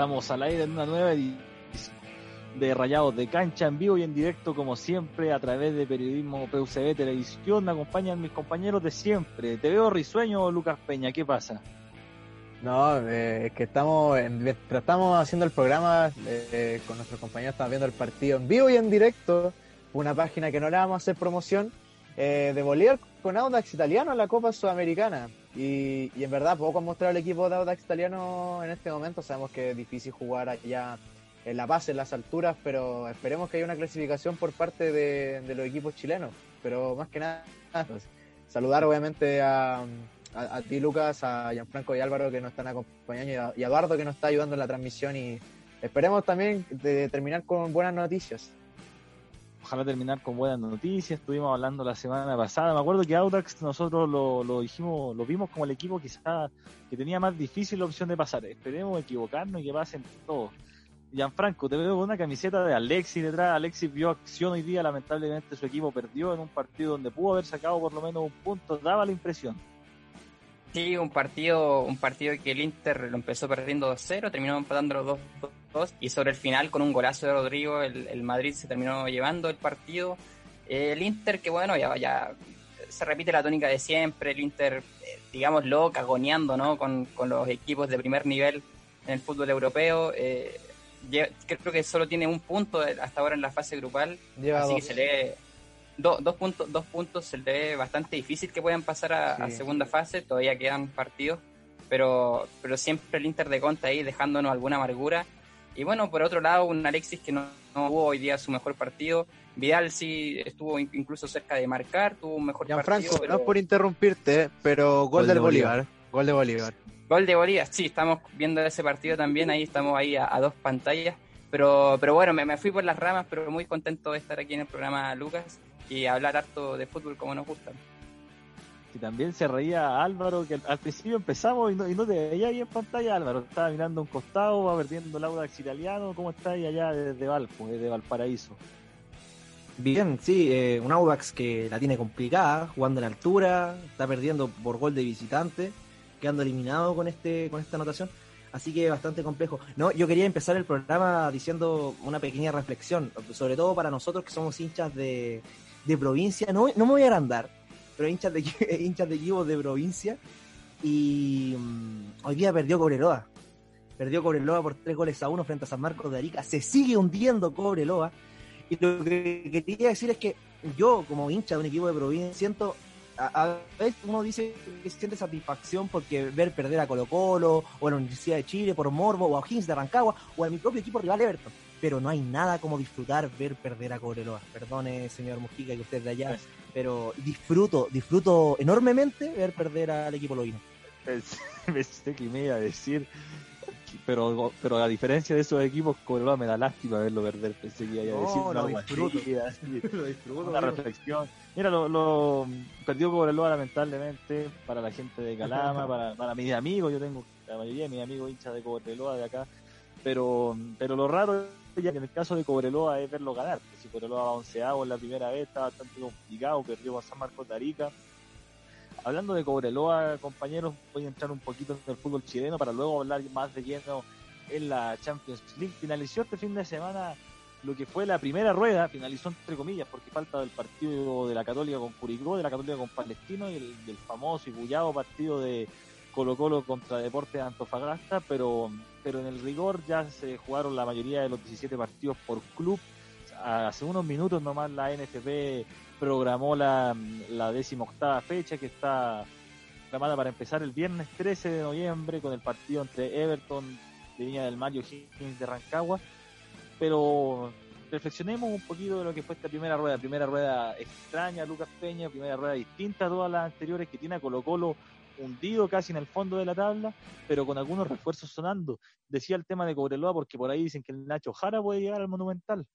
Estamos al aire en una nueva edición de Rayados de Cancha en vivo y en directo como siempre a través de Periodismo PUCB Televisión. Me acompañan mis compañeros de siempre. Te veo risueño, Lucas Peña. ¿Qué pasa? No, eh, es que estamos, mientras estamos haciendo el programa eh, con nuestros compañeros, estamos viendo el partido en vivo y en directo. Una página que no le vamos a hacer promoción eh, de Bolívar con Audax Italiano en la Copa Sudamericana. Y, y en verdad, poco mostrar el equipo de Audax Italiano en este momento. Sabemos que es difícil jugar allá en la base, en las alturas, pero esperemos que haya una clasificación por parte de, de los equipos chilenos. Pero más que nada, pues, saludar obviamente a, a, ti, Lucas, a Gianfranco y Álvaro que nos están acompañando y a, Eduardo que nos está ayudando en la transmisión. Y esperemos también de terminar con buenas noticias ojalá terminar con buenas noticias. Estuvimos hablando la semana pasada. Me acuerdo que Audax nosotros lo, lo dijimos, lo vimos como el equipo quizá que tenía más difícil la opción de pasar. Esperemos equivocarnos y que pasen todos. Gianfranco, te veo con una camiseta de Alexis detrás. Alexis vio acción hoy día. Lamentablemente su equipo perdió en un partido donde pudo haber sacado por lo menos un punto. Daba la impresión. Sí, un partido, un partido que el Inter lo empezó perdiendo 2-0, terminó empatándolo 2-2 y sobre el final con un golazo de Rodrigo el, Madrid se terminó llevando el partido. Eh, el Inter que bueno, ya, ya se repite la tónica de siempre, el Inter, eh, digámoslo, cagoneando ¿no? con, con los equipos de primer nivel en el fútbol europeo. Eh, creo que solo tiene un punto hasta ahora en la fase grupal, así que se le... Do, dos, puntos, dos puntos se le ve bastante difícil que puedan pasar a, a segunda fase, todavía quedan partidos, pero, pero siempre el Inter de Conta ahí dejándonos alguna amargura y bueno, por otro lado, un Alexis que no, no hubo hoy día su mejor partido. Vidal sí estuvo in- incluso cerca de marcar, tuvo un mejor Gianfranco, partido. pero- no por interrumpirte, pero gol, Gol del de Bolívar. Gol de Bolívar. Gol de Bolívar, sí, estamos viendo ese partido también, ahí estamos ahí a, a dos pantallas. Pero, pero bueno, me, me fui por las ramas, pero muy contento de estar aquí en el programa Lucas y hablar harto de fútbol como nos gusta. Y también se reía Álvaro, que al, principio empezamos y no, y no te veía ahí en pantalla, Álvaro. Estaba mirando un costado, va perdiendo el Audax italiano. ¿Cómo está ahí allá desde Valpo, desde Valparaíso? Bien, sí, eh, un Audax que la tiene complicada, jugando en altura, está perdiendo por gol de visitante, quedando eliminado con este con esta anotación, así que bastante complejo. No, yo quería empezar el programa diciendo una pequeña reflexión, sobre todo para nosotros que somos hinchas de, de provincia, no, no me voy a agrandar, pero hinchas de hinchas de equipos de provincia y mm, hoy día perdió Cobreloa. Perdió Cobreloa por tres goles a uno frente a San Marcos de Arica. Se sigue hundiendo Cobreloa. Y lo que quería decir es que yo, como hincha de un equipo de provincia, siento, a, veces uno dice que siente satisfacción porque ver perder a Colo Colo, o a la Universidad de Chile por Morbo, o a O'Higgins de Rancagua, o a mi propio equipo rival Everton. Pero no hay nada como disfrutar ver perder a Cobreloa. Perdone, señor Mujica, que usted de allá, pero disfruto, disfruto enormemente ver perder al equipo loino. Pensé, que me iba a decir, pero, pero a diferencia de esos equipos, Cobreloa me da lástima verlo perder. Pensé que iba a No, decir disfruto. Lo disfruto. una reflexión. Mira, lo, lo perdió Cobreloa lamentablemente para la gente de Calama, para, para mis amigos, yo tengo la mayoría de mis amigos hinchas de Cobreloa de acá, pero pero lo raro que en el caso de Cobreloa es verlo ganar. Si Cobreloa va onceavo en la primera vez, está bastante complicado, perdió con San Marcos de Arica. Hablando de Cobreloa, compañeros, voy a entrar un poquito en el fútbol chileno para luego hablar más de lleno en la Champions League. Finalizó este fin de semana lo que fue la primera rueda, finalizó entre comillas, porque falta del partido de la Católica con Curicó, de la Católica con Palestino y el, del famoso y bullado partido de Colo Colo contra Deportes de Antofagasta, pero, pero en el rigor ya se jugaron la mayoría de los 17 partidos por club. Hace unos minutos nomás la NFP programó la, la décima octava fecha que está programada para empezar el viernes 13 de noviembre con el partido entre Everton de Viña del Mar y O'Higgins de Rancagua pero reflexionemos un poquito de lo que fue esta primera rueda, primera rueda extraña, Lucas Peña, primera rueda distinta a todas las anteriores que tiene a Colo Colo hundido casi en el fondo de la tabla, pero con algunos refuerzos sonando. Decía el tema de Cobreloa porque por ahí dicen que el Nacho Jara puede llegar al Monumental.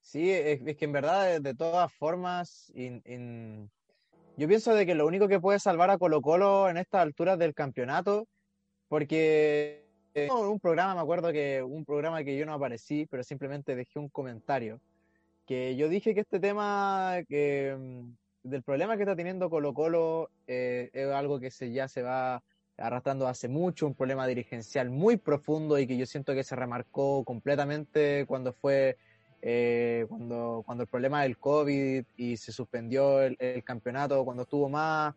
Sí, es, que en verdad, de, todas formas, yo pienso de que lo único que puede salvar a Colo Colo en estas alturas del campeonato, porque en un programa, me acuerdo que un programa que yo no aparecí, pero simplemente dejé un comentario, que yo dije que este tema que, mm, del problema que está teniendo Colo Colo eh, es algo que se, ya se va arrastrando hace mucho, un problema dirigencial muy profundo y que yo siento que se remarcó completamente cuando fue eh, cuando, cuando el problema del COVID y se suspendió el, campeonato, cuando estuvo más,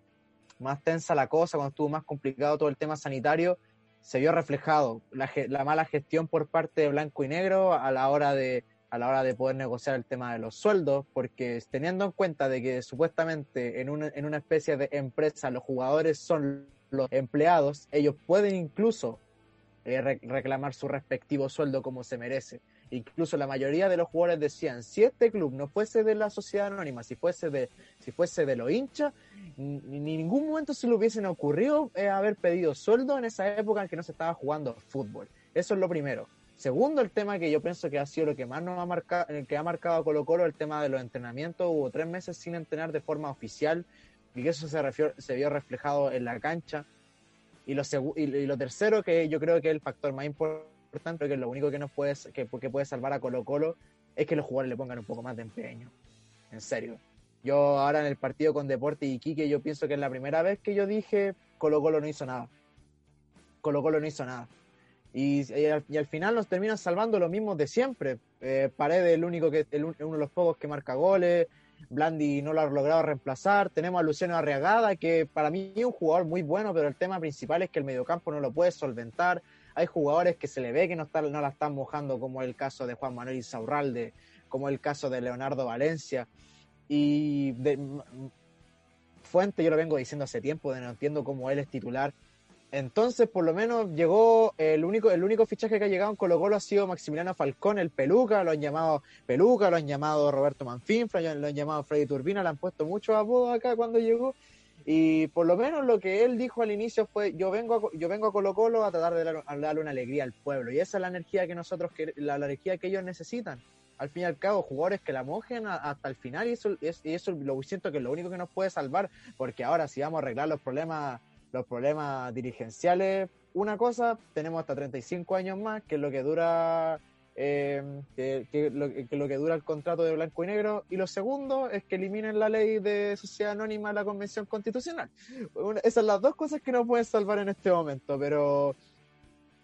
más tensa la cosa, cuando estuvo más complicado todo el tema sanitario, se vio reflejado la, la, mala gestión por parte de Blanco y Negro a la hora de a la hora de poder negociar el tema de los sueldos, porque teniendo en cuenta de que supuestamente en una, en una especie de empresa los jugadores son los empleados, ellos pueden incluso eh, reclamar su respectivo sueldo como se merece. Incluso la mayoría de los jugadores decían, si este club no fuese de la sociedad anónima, si fuese de, si fuese de los hinchas, en ningún momento se le hubiesen ocurrido eh, haber pedido sueldo en esa época en que no se estaba jugando fútbol. Eso es lo primero. Segundo, el tema que yo pienso que ha sido lo que más nos ha marcado, el que ha marcado a Colo Colo, el tema de los entrenamientos. Hubo tres meses sin entrenar de forma oficial y que eso se, se vio reflejado en la cancha. Y lo, y lo tercero, que yo creo que es el factor más importante, que lo único que nos puede, que, que puede salvar a Colo Colo es que los jugadores le pongan un poco más de empeño. En serio. Yo ahora en el partido con Deporte y Quique, yo pienso que es la primera vez que yo dije Colo Colo no hizo nada. Colo Colo no hizo nada. Y, al, final nos terminan salvando lo mismo de siempre. Eh, Paredes, el único que, uno de los pocos que marca goles. Blandi no lo ha logrado reemplazar. Tenemos a Luciano Arriagada, que para mí es un jugador muy bueno, pero el tema principal es que el mediocampo no lo puede solventar hay jugadores que se le ve que no, no la están mojando, como el caso de Juan Manuel Isaurralde, como el caso de Leonardo Valencia. Y de, Fuente, yo lo vengo diciendo hace tiempo, de no entiendo cómo él es titular. Entonces, por lo menos llegó el único, el único fichaje que ha llegado en Colo Colo ha sido Maximiliano Falcón, el Peluca, lo han llamado Peluca, lo han llamado Roberto Manfinfra, lo han llamado Freddy Turbina, le han puesto muchos apodos acá cuando llegó y por lo menos lo que él dijo al inicio fue, yo vengo a, yo vengo a Colo Colo a tratar de darle una alegría al pueblo. Y esa es la energía que nosotros, la, energía que ellos necesitan. Al fin y al cabo, jugadores que la mojen hasta el final y eso, y eso lo siento que es lo único que nos puede salvar, porque ahora si vamos a arreglar los problemas, los problemas dirigenciales, una cosa, tenemos hasta 35 años más, que es lo que dura eh, que, lo, que, dura el contrato de blanco y negro. Y lo segundo es que eliminen la ley de sociedad anónima de la Convención Constitucional. esas son las dos cosas que no pueden salvar en este momento, pero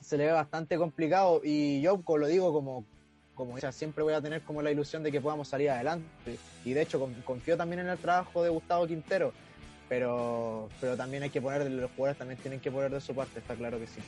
se le ve bastante complicado y yo lo digo como como siempre voy a tener como la ilusión de que podamos salir adelante y de hecho confío también en el trabajo de Gustavo Quintero pero pero también hay que poner los jugadores también tienen que poner de su parte está claro que sí.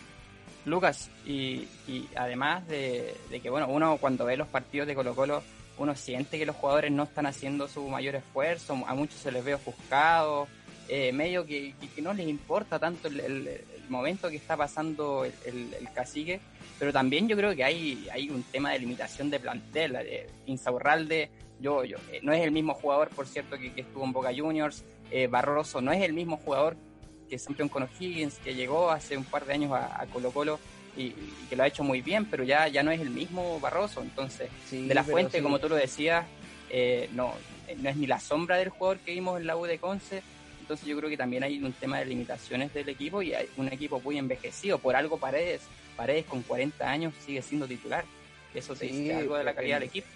Lucas, y, además de, que, bueno, uno cuando ve los partidos de Colo Colo, uno siente que los jugadores no están haciendo su mayor esfuerzo, a muchos se les ve ofuscados, eh, medio que, no les importa tanto el, momento que está pasando el, cacique, pero también yo creo que hay, hay un tema de limitación de plantel, de Insaurralde, yo, yo, eh, no es el mismo jugador, por cierto, que, estuvo en Boca Juniors, eh, Barroso no es el mismo jugador que es campeón con O'Higgins, que llegó hace un par de años a, Colo Colo y, que lo ha hecho muy bien, pero ya, ya no es el mismo Barroso. Entonces, de la fuente, como tú lo decías, eh, no, no es ni la sombra del jugador que vimos en la U de Conce. Entonces yo creo que también hay un tema de limitaciones del equipo y hay un equipo muy envejecido. Por algo Paredes, Paredes con 40 años sigue siendo titular. Eso te dice algo de la calidad del equipo.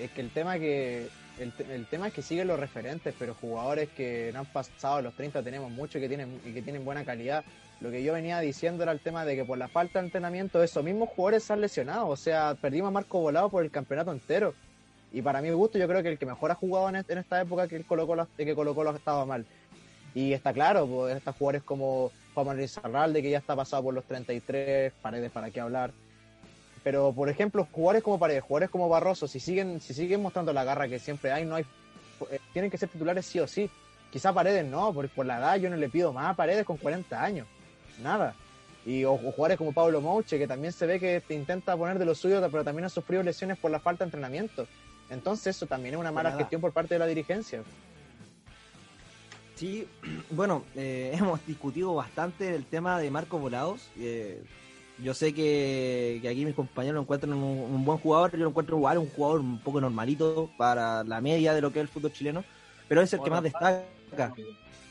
Es que el tema que el, tema es que siguen los referentes, pero jugadores que no han pasado los 30 tenemos muchos que tienen, y que tienen buena calidad. Lo que yo venía diciendo era el tema de que por la falta de entrenamiento esos mismos jugadores se han lesionado. O sea, perdimos a Marco Volado por el campeonato entero. Y para mi gusto yo creo que el que mejor ha jugado en, esta época que Colo Colo, que Colo Colo estaba mal. Y está claro, pues estos jugadores como Juan Manuel que ya está pasado por los 33, paredes para qué hablar pero, por ejemplo, jugadores como Paredes, jugadores como Barroso, si siguen, si siguen mostrando la garra que siempre hay, no hay eh, tienen que ser titulares sí o sí. Quizá Paredes no, porque por la edad yo no le pido más a Paredes con 40 años. Nada. Y o, jugadores como Pablo Mouche, que también se ve que te intenta poner de lo suyo, pero también ha sufrido lesiones por la falta de entrenamiento. Entonces eso también es una mala gestión por parte de la dirigencia. Sí, bueno, eh, hemos discutido bastante el tema de Marcos Volados. Eh, yo sé que, que aquí mis compañeros lo encuentran un, un buen jugador, yo lo encuentro igual, un jugador un poco normalito para la media de lo que es el fútbol chileno, pero es el que más destaca.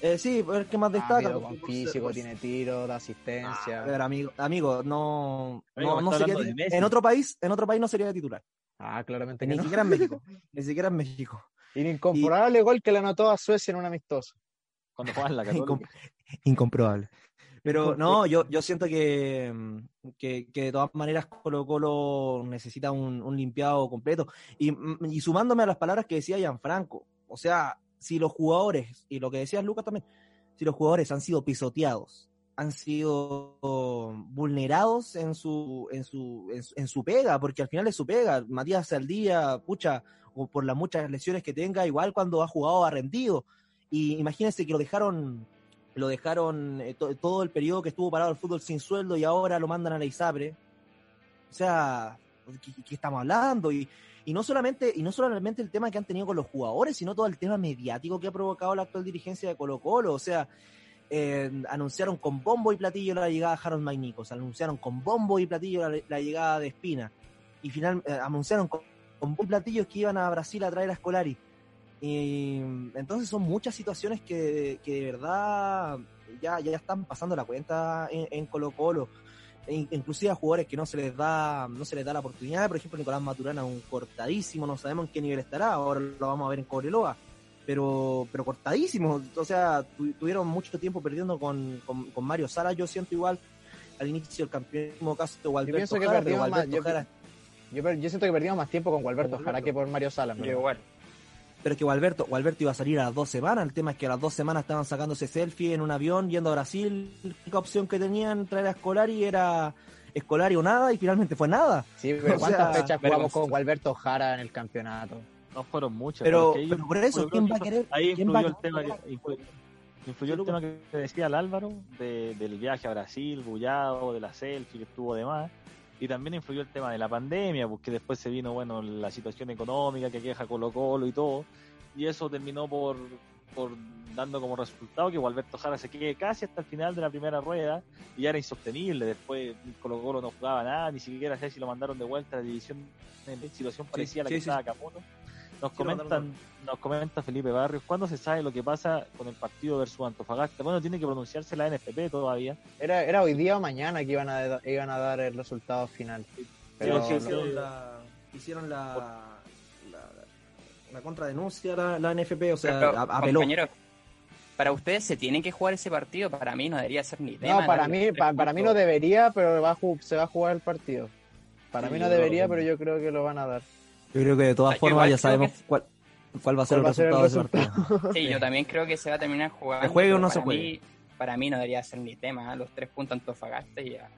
Eh, sí, es el que más destaca. Con por ser- físico, por- tiene tiro, da asistencia. A ver, amigo, amigo, no, Amigo, no, sería en otro país, en otro país no sería de titular, Ah, claramente que ni no. siquiera en México, ni siquiera en México. Y incomparable gol que le anotó a Suecia en un amistoso. Cuando juegan la Católica. Incom- Incomprobable. Pero no, yo, yo siento que, mm, que, que de todas maneras Colo Colo necesita un, un limpiado completo. Y, mm, y sumándome a las palabras que decía Gianfranco, o sea, si los jugadores, y lo que decías Lucas también, si los jugadores han sido pisoteados, han sido vulnerados en su, en su, en su, en su pega, porque al final es su pega. Matías Saldía, pucha, o por las muchas lesiones que tenga, igual cuando ha jugado ha rendido. Y imagínense que lo dejaron, lo dejaron eh, to- todo el periodo que estuvo parado el fútbol sin sueldo y ahora lo mandan a la ISAPRE. O sea, ¿qué, estamos hablando? Y, y no solamente, y no solamente el tema que han tenido con los jugadores, sino todo el tema mediático que ha provocado la actual dirigencia de Colo Colo. O sea, eh, anunciaron con bombo y platillo la llegada de Harold Magnicos, anunciaron con bombo y platillo la, llegada de Espina, y final, eh, anunciaron con, con bombo y platillos que iban a Brasil a traer a Scolari. Y entonces son muchas situaciones que, que de verdad ya, ya están pasando la cuenta en, en Colo Colo. E in- inclusive a jugadores que no se les da no se les da la oportunidad, por ejemplo Nicolás Maturana un cortadísimo, no sabemos en qué nivel estará, ahora lo vamos a ver en Cobreloa, pero pero cortadísimo, o sea, tu- tuvieron mucho tiempo perdiendo con, con, con Mario Sala, yo siento igual al inicio del campeonato caso de Gualberto pienso que Jara, pero perdimos más- Gualberto yo- Jara- Yo, per- yo siento que perdimos más tiempo con Gualberto Con Jara que por Mario Sala. igual. Pero es que Gualberto, Gualberto iba a salir a las dos semanas. El tema es que a las dos semanas estaban sacándose selfie en un avión yendo a Brasil. La única opción que tenían traer a Escolari era Escolari o nada y finalmente fue nada. Sí, pero O ¿cuántas sea, fechas pero jugamos con- Gualberto Jara en el campeonato? No fueron muchas. Pero, pero por eso, ¿quién va a que querer? Ahí quién va a influyó el tema, que- influ- influyó el tema que decía el Álvaro de- del viaje a Brasil, bullado, de la selfie que estuvo de más. Y también influyó el tema de la pandemia, porque después se vino, bueno, la situación económica que queja Colo Colo y todo. Y eso terminó por, por dando como resultado que Gualberto Jara se quede casi hasta el final de la primera rueda y ya era insostenible. Después Colo Colo no jugaba nada, ni siquiera sé si lo mandaron de vuelta a la división en situación parecida a la sí, que sí. estaba Caputo. Nos comentan, nos comenta Felipe Barrios, ¿cuándo se sabe lo que pasa con el partido versus Antofagasta? Bueno, tiene que pronunciarse la NFP todavía. Era, era hoy día o mañana que iban a, iban a dar el resultado final. Pero Sí, sí, hicieron la, hicieron la, la, la contradenuncia la, la NFP, o sea, Pero, apeló. para ustedes se tienen que jugar ese partido. Para mí no debería ser ni tema. no, para mí, tres pa- para mí no debería, pero va a se va a jugar el partido. Para Sí, mí no debería, pero yo creo que lo van a dar. Yo creo que de todas formas ya sabemos que- cuál, cuál va a ser ¿Cuál el va a ser el resultado de ese partido. Sí, yo también creo que se va a terminar jugando. ¿Se juegue o pero no se para juegue? mí- para mí no debería ser ni tema. ¿eh? Los tres puntos Antofagasta y ya.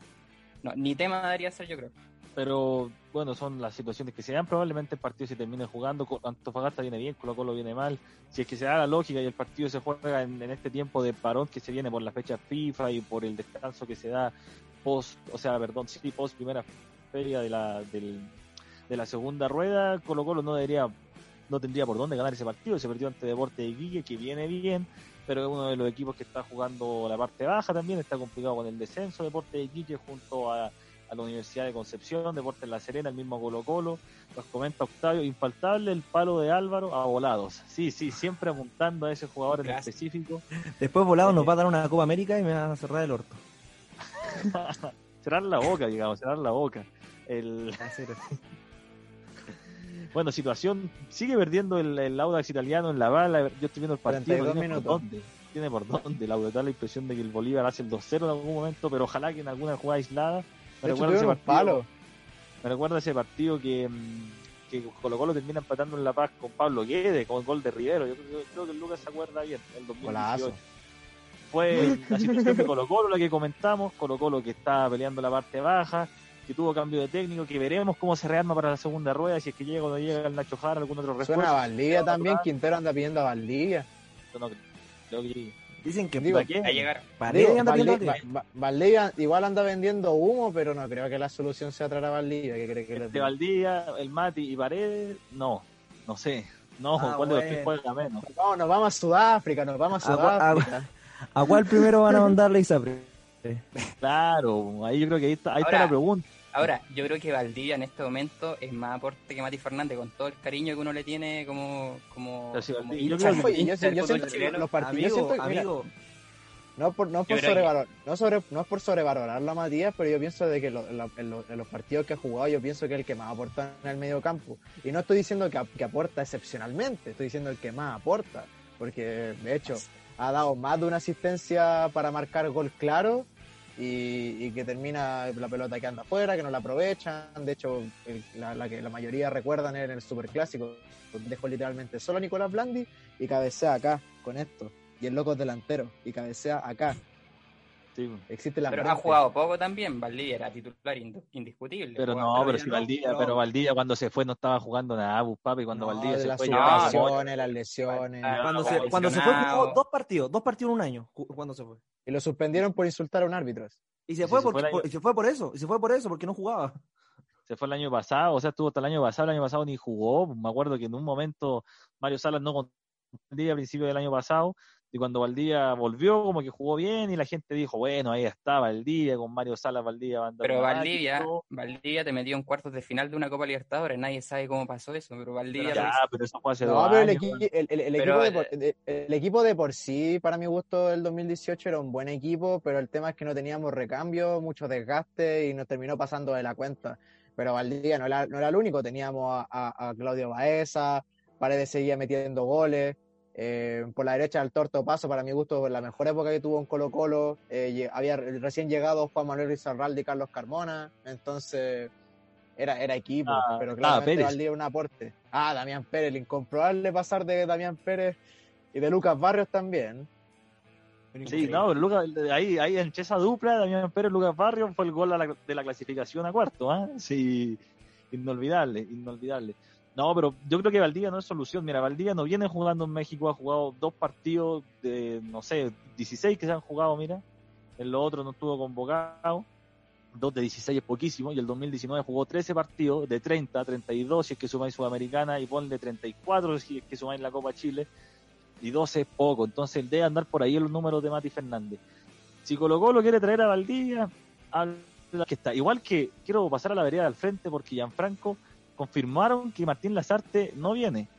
No, ni tema debería ser, yo creo. Pero bueno, son las situaciones que se dan. Probablemente el partido se termine jugando. Antofagasta viene bien, Colo Colo viene mal. Si es que se da la lógica y el partido se juega en, en este tiempo de parón que se viene por la fecha FIFA y por el descanso que se da post, o sea, perdón, sí, post primera feria de la, del, de la segunda rueda, Colo Colo no debería, no tendría por dónde ganar ese partido. Se perdió ante Deporte de Guille, que viene bien, pero es uno de los equipos que está jugando la parte baja también, está complicado con el descenso. Deporte de Guille junto a, a la Universidad de Concepción, Deporte en La Serena, el mismo Colo Colo. Nos comenta Octavio, infaltable el palo de Álvaro a volados. Sí, sí, siempre apuntando a ese jugador en específico. Después volado nos va a dar una Copa América y me va a cerrar el orto. cerrar la boca, digamos, cerrar la boca. El, bueno, situación, sigue perdiendo el, el Audax italiano en la bala. Yo estoy viendo el partido. 42 no tiene por dónde. Tiene por dónde. Da la impresión de que el Bolívar hace el 2-0 en algún momento, pero ojalá que en alguna jugada aislada. Me hecho, recuerda ese partido, palo. me recuerda ese partido que, mm, que Colo Colo termina empatando en La Paz con Pablo Guedes, con el gol de Rivero. Yo, yo creo que el Lucas se acuerda bien, el 2018 Golazo. fue la situación de Colo Colo la que comentamos, Colo Colo que está peleando la parte baja, que tuvo cambio de técnico, que veremos cómo se rearma para la segunda rueda, si es que llega o no llega el Nacho Jara, algún otro refuerzo. Suena a Valdivia también. Quintero anda pidiendo a Valdivia. Yo no creo que llegue. Dicen que Digo, ¿Para qué? A llegar. Digo, anda Va- Va- Valdivia igual anda vendiendo humo, pero no creo que la solución sea traer a Valdivia. ¿Qué cree que Este? Valdía, el Mati y Paredes, no, no sé. No, Ah, ¿cuál de los tres bueno. juega menos? No, nos vamos a Sudáfrica, nos vamos a Sudáfrica. ¿A cuál primero van a mandarle Isapre? Claro, ahí yo creo que ahí está, ahí está la pregunta. Ahora, yo creo que Valdivia en este momento es más aporte que Mati Fernández, con todo el cariño que uno le tiene como, como, Pero si como Valdivia- yo creo que- yo, yo siento los partidos, Amigo, siento que, mira, amigo, no por, no por que- sobrevalorar, no, sobre, no es por sobrevalorarlo a Matías, pero yo pienso de que lo- en, lo- en lo- en los partidos que ha jugado, yo pienso que es el que más aporta en el medio campo. Y no estoy diciendo que, que aporta excepcionalmente, estoy diciendo el que más aporta, porque de hecho ha dado más de una asistencia para marcar gol claro y, y que termina la pelota que anda afuera, que no la aprovechan. De hecho, el- la, la que la mayoría recuerdan en el Superclásico, dejó literalmente solo a Nicolás Blandi y cabecea acá con esto. Y el loco es delantero y cabecea acá. Sí. Existe la Pero ha jugado poco también, Valdivia era titular ind- indiscutible. Pero no, pero si Valdivia, no. pero Valdivia cuando se fue no estaba jugando nada, pues, papi, cuando No, Valdivia de se las fue las lesiones. Ah, Cuando, no, se, cuando se fue jugó dos partidos, dos partidos en un año. Cuando se fue. Y lo suspendieron por insultar a un árbitro. Y se fue se porque, el año- y se fue por eso, y se fue por eso, porque no jugaba. se fue el año pasado, o sea, estuvo hasta el año pasado, el año pasado ni jugó, me acuerdo que en un momento Mario Salas no contó Valdivia a principios del año pasado, y cuando Valdivia volvió, como que jugó bien, y la gente dijo, bueno, ahí está Valdivia, con Mario Salas, Valdivia va a andar Pero Valdivia. Valdivia te metió en cuartos de final de una Copa Libertadores, nadie sabe cómo pasó eso, pero Valdivia ya, lo pero eso fue hace No, dos pero el, años, equi- el- el- el Pero, equipo de por, el, el equipo de por sí, para mi gusto, del 2018 era un buen equipo, pero el tema es que no teníamos recambio, mucho desgaste y nos terminó pasando de la cuenta. Pero Valdivia no era, no era el único, teníamos a, a- a Claudio Baeza, Paredes seguía metiendo goles. Eh, por la derecha el Torto Paso, para mi gusto, la mejor época que tuvo en Colo Colo. eh, había recién llegado Juan Manuel Rizarralde y Carlos Carmona. Entonces, era, era equipo, Ah, pero ah, claramente era un aporte. Ah, Damián Pérez, el incomprobable pasar de Damián Pérez y de Lucas Barrios también. Sí, no, Lucas, ahí, ahí entre esa dupla, Damián Pérez, Lucas Barrio, fue el gol la- de la clasificación a cuarto, ¿ah? Sí, inolvidable, inolvidable. No, pero yo creo que Valdivia no es solución. Mira, Valdivia no viene jugando en México, ha jugado dos partidos de, no sé, 16 que se han jugado, mira. En los otros no estuvo convocado. Dos de 16 es poquísimo. Y el 2019 jugó 13 partidos de 30, 32 si es que sumáis Sudamericana y ponle 34 si es que sumáis la Copa Chile y 12 es poco. Entonces debe andar por ahí los números de Mati Fernández. Si Colo Colo quiere traer a Valdivia, habla que está. Igual que quiero pasar a la vereda del frente porque Gianfranco confirmaron que Martín Lazarte no viene.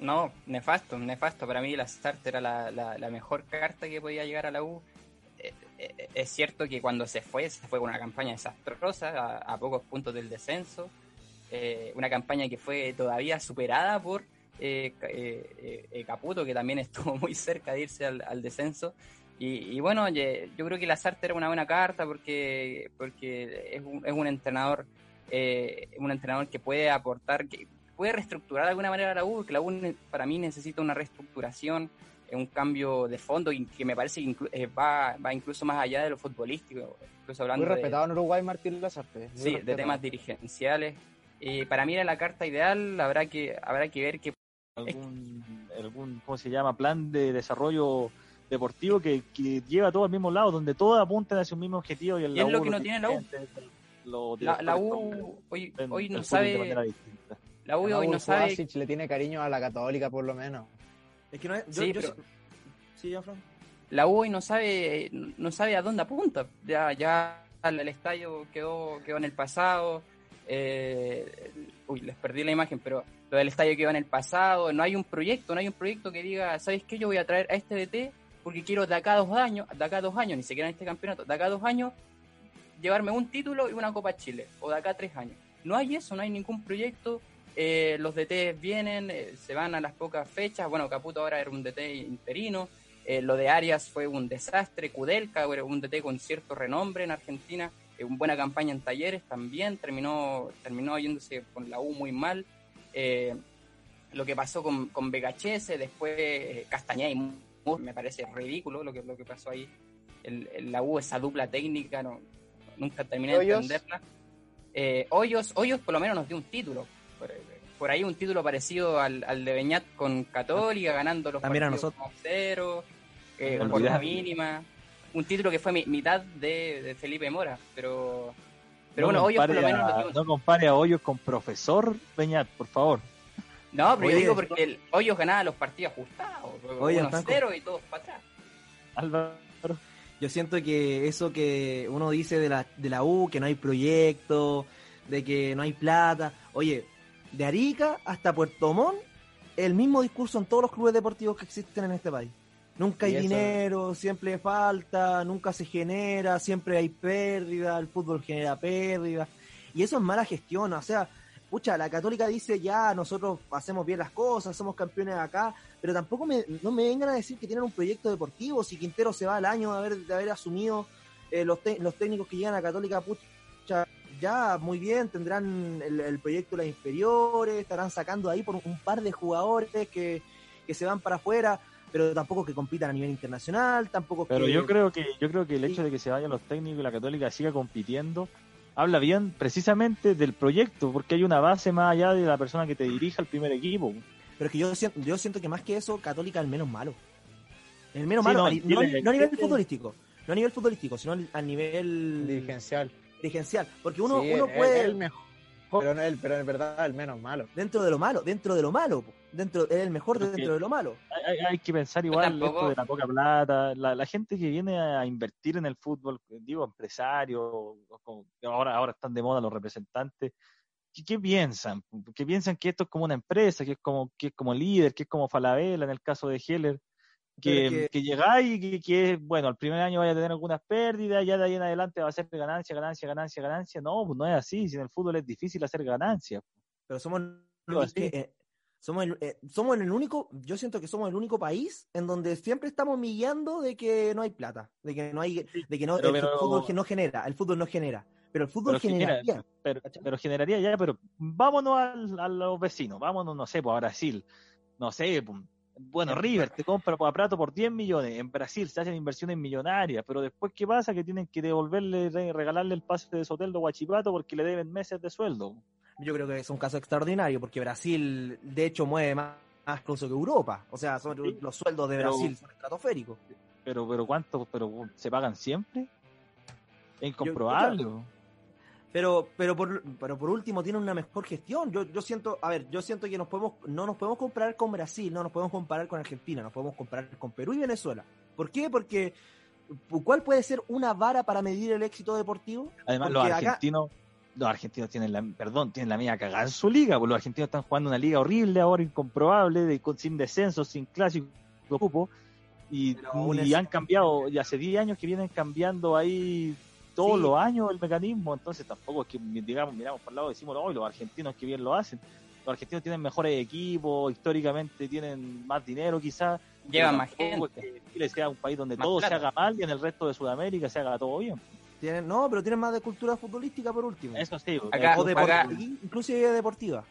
No, nefasto, nefasto. Para mí la Start era la, la- mejor carta que podía llegar a la U. Eh, eh, es cierto que cuando se fue, se fue con una campaña desastrosa, a, a pocos puntos del descenso. Eh, una campaña que fue todavía superada por Ca- Caputo, que también estuvo muy cerca de irse al, descenso. Y, bueno, yo creo que Lazarte era una buena carta porque, porque es un entrenador eh, un entrenador que puede aportar, que puede reestructurar de alguna manera a la U, que la U para mí necesita una reestructuración, eh, un cambio de fondo y que me parece que inclu- eh, va, va incluso más allá de lo futbolístico, incluso hablando Muy de, respetado en Uruguay Martín Lazarte. sí, de temas dirigenciales. Eh, para mí era la carta ideal, habrá que, habrá que ver qué Algún, algún, ¿cómo se llama? Plan de desarrollo deportivo que, que lleva todo al mismo lado, donde todos apuntan hacia un mismo objetivo. Y, el Y es lo que laburo no tiene la U. los la, U hoy, hoy no sabe, la U No, hoy no sabe Ursuasic le tiene cariño a la católica por lo menos. Es que no es. Yo, Sí, yo pero- sí- la U hoy no sabe no sabe a dónde apunta. Ya ya el, el estadio quedó quedó en el pasado. Eh, uy les perdí la imagen pero lo del estadio quedó en el pasado. No hay un proyecto no hay un proyecto que diga sabes qué yo voy a traer a este DT porque quiero de acá a dos años de acá a dos años ni siquiera en este campeonato de acá a dos años llevarme un título y una Copa Chile o de acá tres años no hay eso no hay ningún proyecto eh, los DT vienen eh, se van a las pocas fechas bueno Caputo ahora era un DT interino eh, lo de Arias fue un desastre. Kudelka, un DT con cierto renombre en Argentina, una buena campaña en talleres también, terminó, terminó yéndose con la U muy mal. Lo que pasó con, con Begachese, después Castañeda y Mur, me parece ridículo lo que, lo que pasó ahí. La U, esa dupla técnica, no, nunca terminé de entenderla. Eh, Hoyos, Hoyos por lo menos nos dio un título. Por, por ahí un título parecido al, al de Beñat con Católica, ganando los También a partidos nosotros. 0 eh, No por la mínima. Un título que fue mi- mitad de, de Felipe Mora, pero pero no bueno, Hoyos por compare lo menos a- nos dio un- no compare a Hoyos con profesor Peñat, por favor. No, pero yo Oye, digo porque el Hoyos ganaba los partidos ajustados. Oye, 1-0 y todos para atrás. Álvaro. Yo siento que eso que uno dice de la, de la U, que no hay proyecto, de que no hay plata. Oye, de Arica hasta Puerto Montt, el mismo discurso en todos los clubes deportivos que existen en este país. Nunca hay dinero, siempre falta, nunca se genera, siempre hay pérdida, el fútbol genera pérdida. Y eso es mala gestión, o sea, pucha, la católica dice ya, nosotros hacemos bien las cosas, somos campeones acá, pero tampoco me, no me vengan a decir que tienen un proyecto deportivo, si Quintero se va al año de haber, de haber asumido eh, los, te- los técnicos que llegan a Católica, pucha, ya muy bien, tendrán el, el proyecto de las inferiores, estarán sacando ahí por un par de jugadores que, que se van para afuera, pero tampoco que compitan a nivel internacional, tampoco Pero que... yo creo que yo creo que el hecho de que se vayan los técnicos y la Católica siga compitiendo habla bien precisamente del proyecto, porque hay una base más allá de la persona que te dirija al primer equipo. Pero es que yo siento, yo siento que más que eso, Católica es el menos malo. El menos Sí, malo, no, a ni- no, dile- no a nivel futbolístico, no a nivel futbolístico, sino al- a nivel Dirigencial. dirigencial. Porque uno, Sí, uno puede, el mejor, pero, no el, pero en verdad el menos malo. dentro de lo malo, dentro de lo malo, po. Dentro, es el mejor dentro que- de lo malo. Hay, que pensar igual esto de la poca plata, la, la gente que viene a invertir en el fútbol, digo empresarios, ahora ahora están de moda los representantes. ¿Qué, qué piensan? ¿Qué piensan que esto es como una empresa, que es como que es como líder, que es como Falabella en el caso de Heller? Que, que- que llegáis y que, que, bueno, el primer año vaya a tener algunas pérdidas, ya de ahí en adelante va a ser ganancia, ganancia, ganancia, ganancia. No, pues no es así, si en el fútbol es difícil hacer ganancias. Pero somos, es que, eh, somos, el, eh, somos el único, yo siento que somos el único país en donde siempre estamos millando de que no hay plata, de que no hay, de que no, pero- el pero- fútbol no genera, el fútbol no genera, pero el fútbol Pero genera- generaría. pero, pero generaría ya, pero vámonos al- a los vecinos, vámonos, no sé, pues a Brasil, no sé, bueno, River te compra a Prato por 10 millones, en Brasil se hacen inversiones millonarias, pero después, ¿qué pasa? Que tienen que devolverle, re- regalarle el pase de su hotel de Huachipato porque le deben meses de sueldo. Yo creo que es un caso extraordinario porque Brasil, de hecho, mueve más, más incluso que Europa. O sea, son- Sí, los sueldos de pero- Brasil son estratosféricos. Pero, pero ¿cuánto? ¿Pero se pagan siempre? Es incomprobable. Pero, pero por, pero por último tienen una mejor gestión. Yo, yo siento, a ver, yo siento que nos podemos, no nos podemos comparar con Brasil, no nos podemos comparar con Argentina, nos podemos comparar con Perú y Venezuela. ¿Por qué? Porque ¿cuál puede ser una vara para medir el éxito deportivo? Además, los acá- argentinos, los argentinos tienen la, perdón, tienen la media cagada en su liga, porque los argentinos están jugando una liga horrible ahora, incomprobable, de, con- sin descenso, sin clásico, cupo, y, y es- han cambiado, y hace 10 años que vienen cambiando ahí todos Sí. los años el mecanismo, entonces tampoco es que digamos, miramos por el lado y decimos, hoy los argentinos que bien lo hacen. Los argentinos tienen mejores equipos, históricamente tienen más dinero quizás. Llevan más gente. es que Chile sea un país donde Más todo plata. se haga mal y en el resto de Sudamérica se haga todo bien. Tienen, no, pero tienen más de cultura futbolística por último. Eso sí. Acá- o deportiva, acá- inclusive deportiva.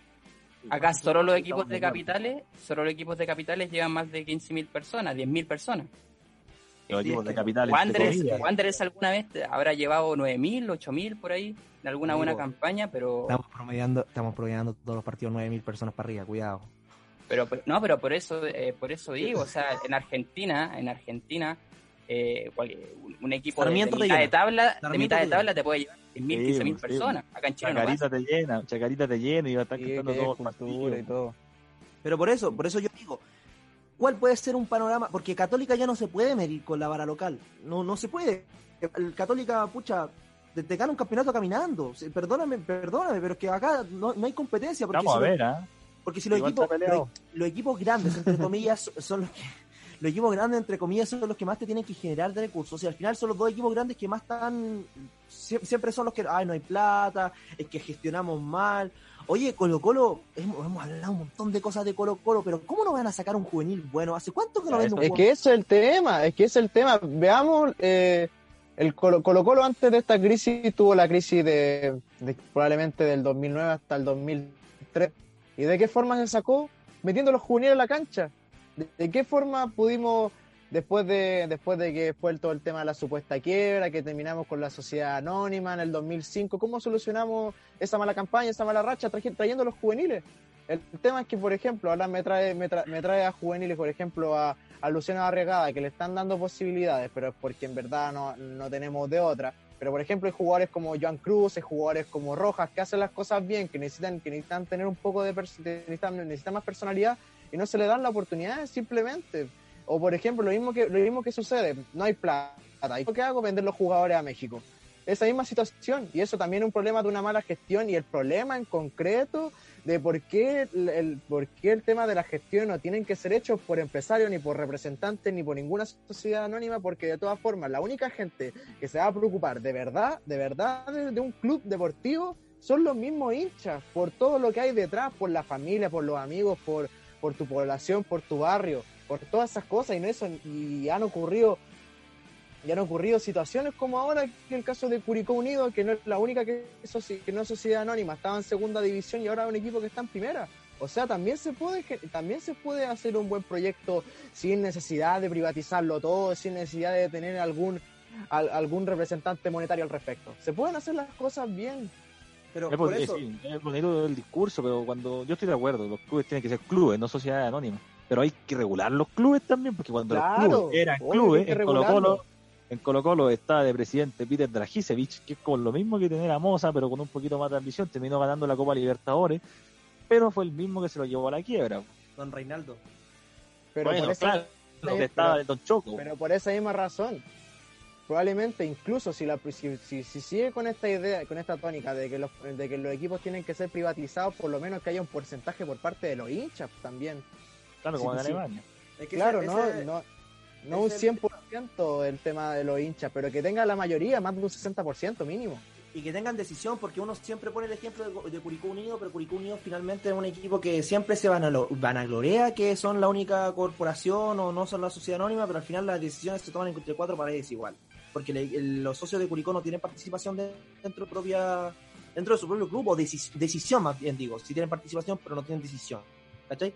Acá solo los equipos de capitales, solo los equipos de capitales llevan más de 15.000 personas, 10.000 personas. los Sí, equipos de capitales. Wanderers, alguna vez habrá llevado 9.000, 8.000 por ahí, en alguna buena Amigo, campaña, pero, Estamos promediando, estamos promediando todos los partidos 9.000 personas para arriba, cuidado. pero pero- no, pero por eso, eh, por eso digo, o sea, en Argentina, en Argentina, eh, un- equipo de, mitad de tabla, de mitad tabla te puede llevar 10.000, Sí, 15.000 sí. personas. Acá en Chile no. Chacarita te llena, Chacarita te llena y va a estar Sí, todo cultura y todo. Pero por eso, por eso yo digo, ¿cuál puede ser un panorama? Porque Católica ya no se puede medir con la vara local. No, no se puede. El Católica, pucha, te, te gana un campeonato caminando. Perdóname, perdóname, pero es que acá no, no hay competencia. Porque Vamos a si, ver, ¿ah? porque si los Igual equipos, los equipos grandes, entre comillas, son los que. Los equipos grandes, entre comillas, son los que más te tienen que generar de recursos. Y al final son los dos equipos grandes que más están. sie- Siempre son los que. Ay, no hay plata, es que gestionamos mal. Oye, Colo Colo, hemos, hemos hablado un montón de cosas de Colo Colo, pero ¿cómo no van a sacar un juvenil bueno? ¿Hace cuánto que no Ya, ven un Es que ese es el tema, es que ese es el tema. Veamos, eh, el Colo Colo Colo antes de esta crisis tuvo la crisis de, de probablemente del 2009 hasta el 2003. ¿Y de qué forma se sacó? Metiendo los juveniles en la cancha. ¿De, qué forma pudimos, después de, después de que fue todo el tema de la supuesta quiebra, que terminamos con la sociedad anónima en el 2005, cómo solucionamos esa mala campaña, esa mala racha trayendo los juveniles? El tema es que, por ejemplo, ahora me trae, me tra- me trae a juveniles, por ejemplo, a, a Luciano Arregada, que le están dando posibilidades, pero es porque en verdad no, no tenemos de otra. Pero por ejemplo hay jugadores como Joan Cruz, hay jugadores como Rojas que hacen las cosas bien, que necesitan, que necesitan tener un poco de- necesitan, necesitan más personalidad y no se le dan la oportunidad simplemente. O por ejemplo, lo mismo que, lo mismo que sucede, no hay plata. ¿Y qué hago? Vender los jugadores a México. Esa misma situación, y eso también es un problema de una mala gestión, y el problema en concreto de por qué el, por qué el tema de la gestión no tienen que ser hechos por empresarios, ni por representantes, ni por ninguna sociedad anónima, porque de todas formas, la única gente que se va a preocupar de verdad, de verdad, de, de un club deportivo, son los mismos hinchas, por todo lo que hay detrás, por la familia, por los amigos, por, por tu población, por tu barrio, por todas esas cosas, y no eso, y han ocurrido y han ocurrido situaciones como ahora que el caso de Curicó Unido, que no es la única que, que no es sociedad anónima, estaba en segunda división y ahora es un equipo que está en primera. O sea, también se puede también se puede hacer un buen proyecto sin necesidad de privatizarlo todo, sin necesidad de tener algún al- algún representante monetario al respecto. Se pueden hacer las cosas bien. Pero Es, por bonito, eso, sí, es bonito el discurso, pero cuando yo estoy de acuerdo, los clubes tienen que ser clubes, no sociedades anónimas. Pero hay que regular los clubes también, porque cuando Claro, los clubes eran clubes, en Colo. Colo, en Colo Colo estaba de presidente Peter Dragicevic, que es como lo mismo que tener a Moza, pero con un poquito más de ambición, terminó ganando la Copa Libertadores, pero fue el mismo que se lo llevó a la quiebra. don Reinaldo. Pero bueno, por esa, claro, donde estaba el Don Choco. pero por esa misma razón. Probablemente incluso si, la, si, si- si sigue con esta idea, con esta tónica de que, los, de que los equipos tienen que ser privatizados, por lo menos que haya un porcentaje por parte de los hinchas también. claro, como en sí. Alemania. Es que Claro, ese- no, ese- no, no un ese- 100% el tema de los hinchas, pero que tenga la mayoría, más de un 60% mínimo. y que tengan decisión, porque uno siempre pone el ejemplo de, de Curicó Unido, pero Curicó Unido finalmente es un equipo que siempre se vanalo- vanagloria que son la única corporación o no son la sociedad anónima, pero al final las decisiones se toman entre cuatro paredes igual, porque le- los socios de Curicó no tienen participación de- dentro propia dentro de su propio club, o decis- decisión más bien digo, si tienen participación pero no tienen decisión, ¿cachai?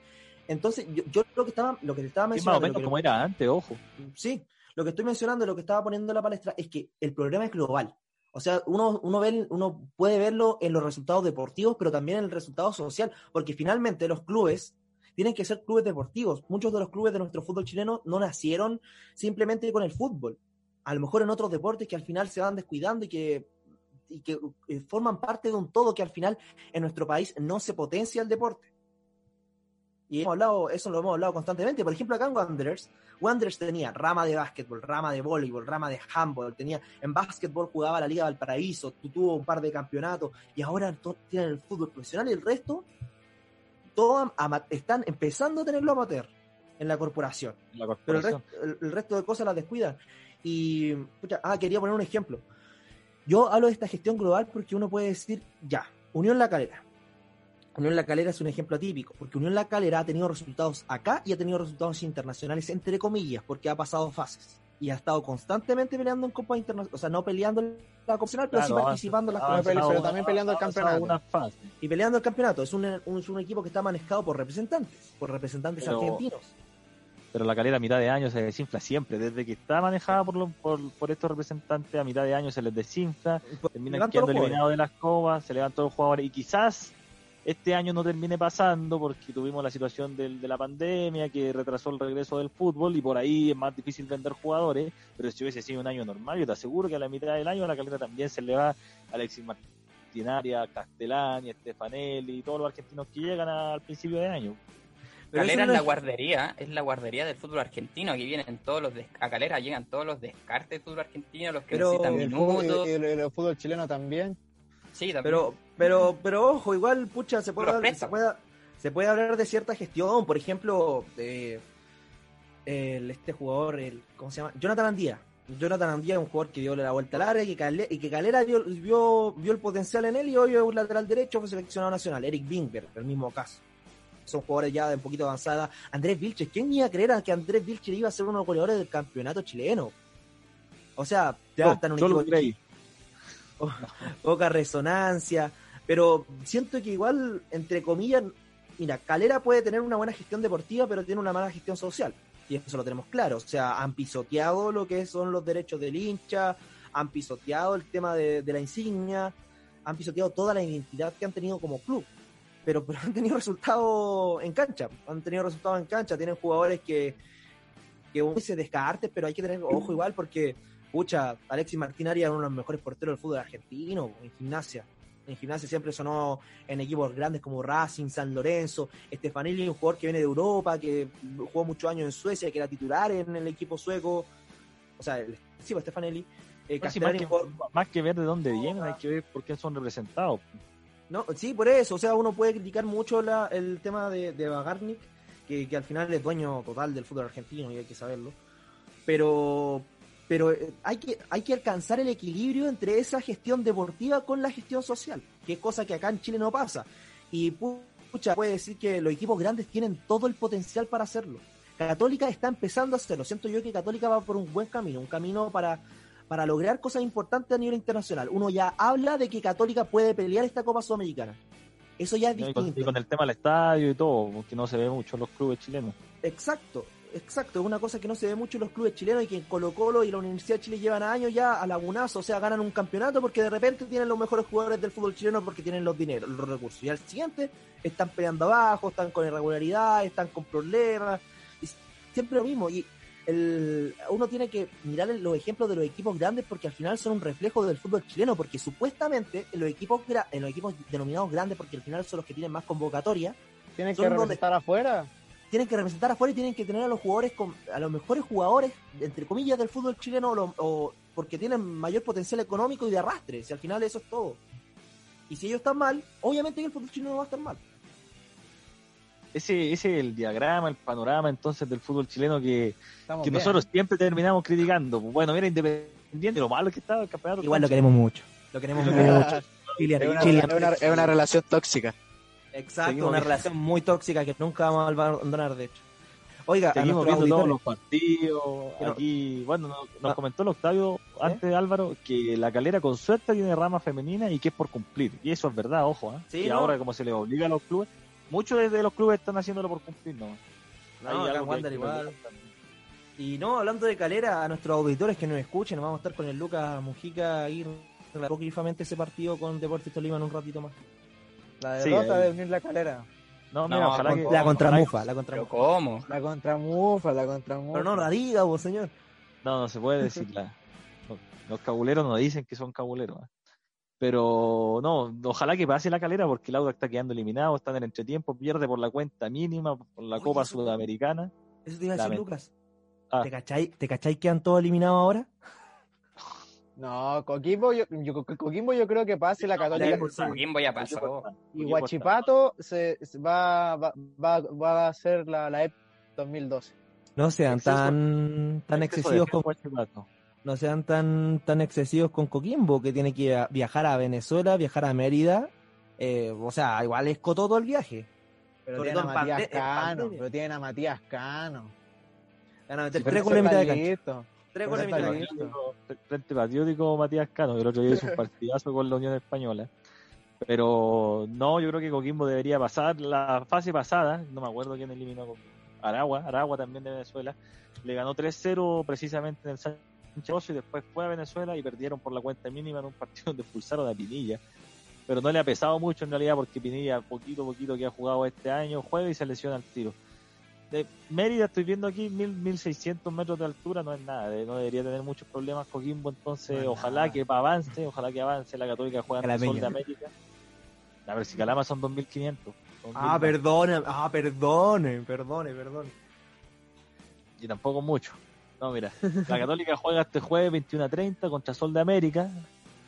Entonces, yo, yo lo que estaba, lo que te estaba Es más o mencionando, menos como era antes, ojo. Sí, lo que estoy mencionando, lo que estaba poniendo en la palestra es que el problema es global. O sea, uno, uno, ve, uno puede verlo en los resultados deportivos, pero también en el resultado social, porque finalmente los clubes tienen que ser clubes deportivos. Muchos de los clubes de nuestro fútbol chileno no nacieron simplemente con el fútbol. A lo mejor en otros deportes que al final se van descuidando y que, y que eh, forman parte de un todo que al final en nuestro país no se potencia el deporte. Y hemos hablado, eso lo hemos hablado constantemente. Por ejemplo, acá en Wanderers, Wanderers tenía rama de básquetbol, rama de voleibol, rama de handball, tenía en básquetbol jugaba la Liga Valparaíso, tu- tuvo un par de campeonatos y ahora tienen el fútbol profesional y el resto todos están empezando a tenerlo amateur en la corporación. La Pero el el, el resto de cosas las descuidan. Y, pucha, ah, quería poner un ejemplo. Yo hablo de esta gestión global porque uno puede decir, ya, Unión La Calera. Unión La Calera es un ejemplo típico, porque Unión La Calera ha tenido resultados acá y ha tenido resultados internacionales, entre comillas, porque ha pasado fases. Y ha estado constantemente peleando en Copa Internacional, o sea, no peleando en la Copa Nacional, pero sí participando en las Copas pero también peleando el campeonato. una fase. y peleando el campeonato. Es un, un- es un equipo que está manejado por representantes, por representantes Pero- argentinos. Pero la calera a mitad de año se desinfla siempre, desde que está manejada por, por, por estos representantes, a mitad de año se les desinfla, terminan Levantan quedando eliminados de las copas, se levantan los jugadores. Y quizás este año no termine pasando porque tuvimos la situación del- de la pandemia que retrasó el regreso del fútbol y por ahí es más difícil vender jugadores, pero si hubiese sido un año normal, yo te aseguro que a la mitad del año a la calera también se le va Alexis Martinaria, Castellani, Stefanelli y todos los argentinos que llegan al principio de año. Calera es la guardería, es la guardería del fútbol argentino. Aquí vienen todos los des- a Calera llegan todos los descartes del fútbol argentino, los que Pero- necesitan el, fútbol, minutos. y el- el fútbol chileno también. Sí, también. Pero, pero, pero ojo, igual, pucha, se puede, hablar, se puede, se puede hablar de cierta gestión. Por ejemplo, de el- este jugador, el, ¿cómo se llama? Jonathan Andía. Jonathan Andía es un jugador que dio la vuelta al área y que, Cale- y que Calera vio, vio, vio el potencial en él y hoy es un lateral derecho, fue seleccionado nacional. Eric Bingberg, el mismo caso. Son jugadores ya de un poquito avanzada. Andrés Vilches, ¿quién iba a creer a que Andrés Vilches iba a ser uno de los goleadores del campeonato chileno? O sea, ya está en un yo lo equipo creí. poca resonancia, pero siento que igual, entre comillas, mira, Calera puede tener una buena gestión deportiva, pero tiene una mala gestión social, y eso lo tenemos claro, o sea, han pisoteado lo que son los derechos del hincha, han pisoteado el tema de, de la insignia, han pisoteado toda la identidad que han tenido como club, pero, pero han tenido resultados en cancha, han tenido resultados en cancha, tienen jugadores que, que uno dice descartes, pero hay que tener ojo igual porque pucha, Alexis Martínez era uno de los mejores porteros del fútbol argentino, en gimnasia. En gimnasia siempre sonó en equipos grandes como Racing, San Lorenzo. Stefanelli, un jugador que viene de Europa, que jugó muchos años en Suecia, que era titular en el equipo sueco. O sea, el, sí. Eh, sí, Castellani, más, que, jugador- más que ver de dónde vienen, hay que ver por qué son representados. No, sí, por eso. O sea, uno puede criticar mucho la- el tema de, de Bagarnik, que, que al final es dueño total del fútbol argentino y hay que saberlo. Pero, pero eh, hay, que, hay que alcanzar el equilibrio entre esa gestión deportiva con la gestión social, que es cosa que acá en Chile no pasa. Y pucha, puede decir que los equipos grandes tienen todo el potencial para hacerlo. Católica está empezando a hacerlo. Siento yo que Católica va por un buen camino, un camino para, para lograr cosas importantes a nivel internacional. Uno ya habla de que Católica puede pelear esta Copa Sudamericana. Eso ya es. Y con, distinto. y con el tema del estadio y todo, porque no se ve mucho en los clubes chilenos. Exacto, exacto. Es una cosa que no se ve mucho en los clubes chilenos y que en Colo Colo y la Universidad de Chile llevan años ya a lagunazo. O sea, ganan un campeonato porque de repente tienen los mejores jugadores del fútbol chileno porque tienen los dineros, los recursos. Y al siguiente están peleando abajo, están con irregularidad, están con problemas. Y siempre lo mismo. Y el, uno tiene que mirar los ejemplos de los equipos grandes porque al final son un reflejo del fútbol chileno. Porque supuestamente en los equipos, en los equipos denominados grandes, porque al final son los que tienen más convocatoria, Tienen que donde- representar afuera. tienen que representar afuera y tienen que tener a los jugadores con, a los mejores jugadores entre comillas del fútbol chileno o, lo- o- porque tienen mayor potencial económico y de arrastre si al final eso es todo y si ellos están mal obviamente el fútbol chileno va a estar mal Ese, ese es el diagrama, el panorama entonces del fútbol chileno que, que nosotros siempre terminamos criticando. Bueno, mira, Independiente, lo malo que estaba el campeonato. igual lo queremos mucho lo queremos mucho Kylian, Es una, es una- es una relación tóxica. exacto Seguimos una viendo. relación muy tóxica que nunca vamos a abandonar de hecho oiga Seguimos viendo todos los partidos. Pero- Aquí, bueno, nos, nos Ah. comentó el Octavio antes Álvaro que la calera con suerte tiene rama femenina y que es por cumplir. Y eso es verdad, ojo. ¿eh? Sí, y ¿no? ahora, como se les obliga a los clubes, muchos de los clubes están haciéndolo por cumplir, ¿no? No, Wander igual. Y no, hablando de calera, a nuestros auditores que nos escuchen, vamos a estar con el Lucas Mujica ahí apócrifamente ese partido con Deportes Tolima en un ratito más. La Sí, derrota ahí. de unir la calera. No, No, mira, ojalá con- que. La ojalá contramufa, la contramufa. Pero ¿cómo? La contramufa, la contramufa. Pero no la diga, vos, señor. No, no se puede decir la. no, Los cabuleros no dicen que son cabuleros. ¿eh? Pero no, ojalá que pase la calera porque el Audax está quedando eliminado, está en el entretiempo, pierde por la cuenta mínima, por la Oye, Copa eso- Sudamericana. Eso te iba a decir. Lucas. Ah. ¿Te cachai, ¿Te cachai que han todos eliminados ahora? No, Coquimbo yo, yo, Coquimbo yo creo que pase la Católica. Coquimbo, sí. Coquimbo ya pasó. Y Guachipato se, se va, va, va, va a ser la, la EP 2012. No sean Exceso- tan, tan excesivos con, Guachipato. No sean tan, tan excesivos con Coquimbo, que tiene que via- viajar a Venezuela, viajar a Mérida. eh, o sea, igual es todo el viaje. Pero tienen a en Matías en Cano. pandemia. Pero tienen a Matías Cano. Van a meter Pero tres goles a mitad de cancha. Tres goles a mitad de cancha. Frente patriótico Matías Cano, el otro día hizo un partidazo con la Unión Española. Pero no, yo creo que Coquimbo debería pasar la fase pasada, no me acuerdo quién eliminó Coquimbo. Aragua, Aragua también de Venezuela, le ganó 3-0 precisamente en el Rosso y después fue a Venezuela y perdieron por la cuenta mínima en un partido donde expulsaron a Pinilla. Pero no le ha pesado mucho en realidad porque Pinilla, poquito a poquito que ha jugado este año, juega y se lesiona al tiro. De Mérida estoy viendo aquí, mil, 1600 metros de altura, no es nada, de- no debería tener muchos problemas Coquimbo, entonces No ojalá nada. que avance, ojalá que avance, la Católica juega en el Sol de. América. A ver si Calama son 2500. son Ah, perdone, ah, perdone, perdone, perdone. y tampoco mucho. No, mira, la Católica juega este jueves 21 a 30 contra Sol de América.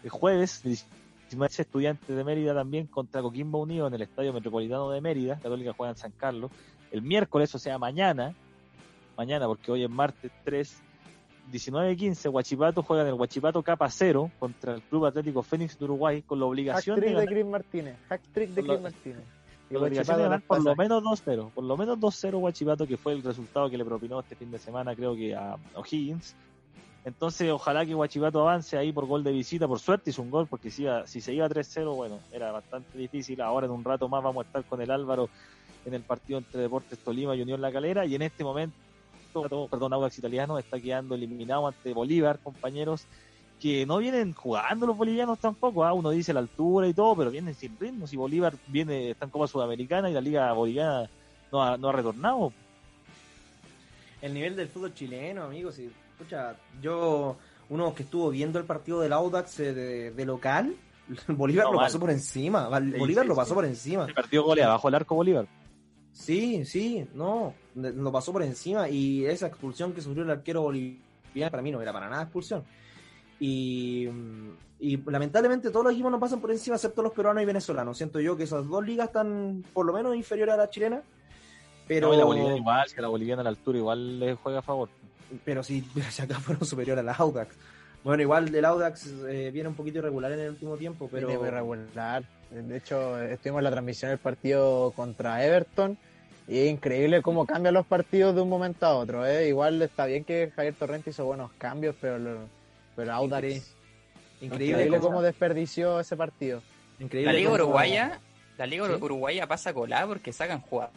El jueves, 19 estudiantes de Mérida también contra Coquimbo Unido en el Estadio Metropolitano de Mérida. Católica juega en San Carlos. El miércoles, o sea, mañana, mañana, porque hoy es martes 3, 19-15, Huachipato juega en el Huachipato Capa Cero contra el Club Atlético Fénix de Uruguay con la Hack obligación de trick de ganar, Chris Martínez. Hack trick de Chris Martínez. Obligación de Guachipato ganar por lo menos 2-0. Por lo menos 2-0 Huachipato, que fue el resultado que le propinó este fin de semana, creo que a O'Higgins. Entonces, ojalá que Huachipato avance ahí por gol de visita. Por suerte hizo un gol, porque si, iba- si se iba 3-0, bueno, era bastante difícil. Ahora en un rato más vamos a estar con el Álvaro en el partido entre Deportes Tolima y Unión La Calera. Y en este momento, perdón, Audax Italiano está quedando eliminado ante Bolívar, compañeros, que no vienen jugando los bolivianos tampoco. ¿ah? Uno dice la altura y todo, pero vienen sin ritmo. Si Bolívar viene, está en Copa Sudamericana y la Liga Boliviana no ha, no ha retornado. el nivel del fútbol chileno, amigos. Y, escucha, yo uno que estuvo viendo el partido del Audax eh, de, de local, Bolívar No, lo mal. pasó por encima. Bolívar sí, lo sí. pasó por encima. El partido goleado bajo el arco Bolívar. Sí, sí, no, lo pasó por encima y esa expulsión que sufrió el arquero boliviano para mí no era para nada expulsión. Y, y lamentablemente todos los equipos nos pasan por encima excepto los peruanos y venezolanos. Siento yo que esas dos ligas están por lo menos inferiores a la chilena. Pero, No, y la boliviana igual, que la boliviana a la altura igual le juega a favor. pero sí, pero si acá fueron superiores al Audax. Bueno, igual el Audax eh, viene un poquito irregular en el último tiempo, pero... Viene muy regular. De hecho, estuvimos en la transmisión del partido contra Everton y es increíble cómo cambian los partidos de un momento a otro. ¿eh? Igual está bien que Javier Torrente hizo buenos cambios, pero, lo- pero Audax Increíble. increíble, cómo desperdició ese partido. increíble La Liga Uruguaya, la Liga ¿Sí? Uruguaya pasa colada porque sacan jugadores.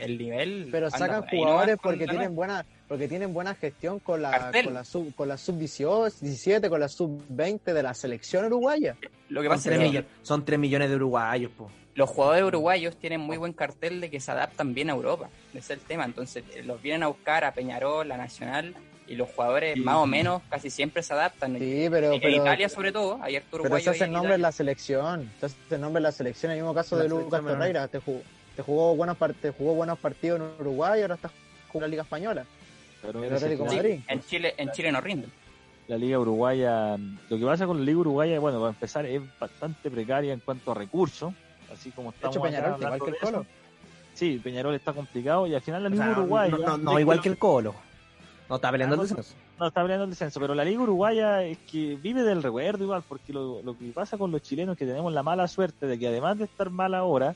El nivel. Pero sacan jugadores con porque tienen buena porque tienen buena gestión con la Cartel. con la sub con la sub 17, con la sub 20 de la selección uruguaya. Lo que Son pasa 3, es que millones, son 3 millones de uruguayos, po. los jugadores uruguayos tienen muy buen cartel de que se adaptan bien a Europa. Ese es el tema. Entonces eh, los vienen a buscar a Peñarol, a Nacional, y los jugadores Sí. más o menos casi siempre se adaptan. Sí, pero en pero, Italia sobre todo, hay harto pero se hace en nombre en Italia. la selección, se hace nombre en la selección, el mismo caso La de Lucas. Torreira, te jugó, te jugó buenos te jugó buenos partidos en Uruguay y ahora está jugando en la Liga española. Pero El Atlético Sí, Madrid. en Chile, en Chile no rinden. la liga uruguaya, lo que pasa con la liga uruguaya, bueno, para empezar es bastante precaria en cuanto a recursos, así como De estamos hecho, acá Peñarol, igual hablando que el de. Colo. Sí, Peñarol está complicado y al final la O liga sea, uruguaya no, no, no, igual que el Colo. No está peleando el Ah, no, descenso. no está peleando el descenso, pero la liga uruguaya es que vive del recuerdo igual, porque lo, lo que pasa con los chilenos es que tenemos la mala suerte de que además de estar mal ahora,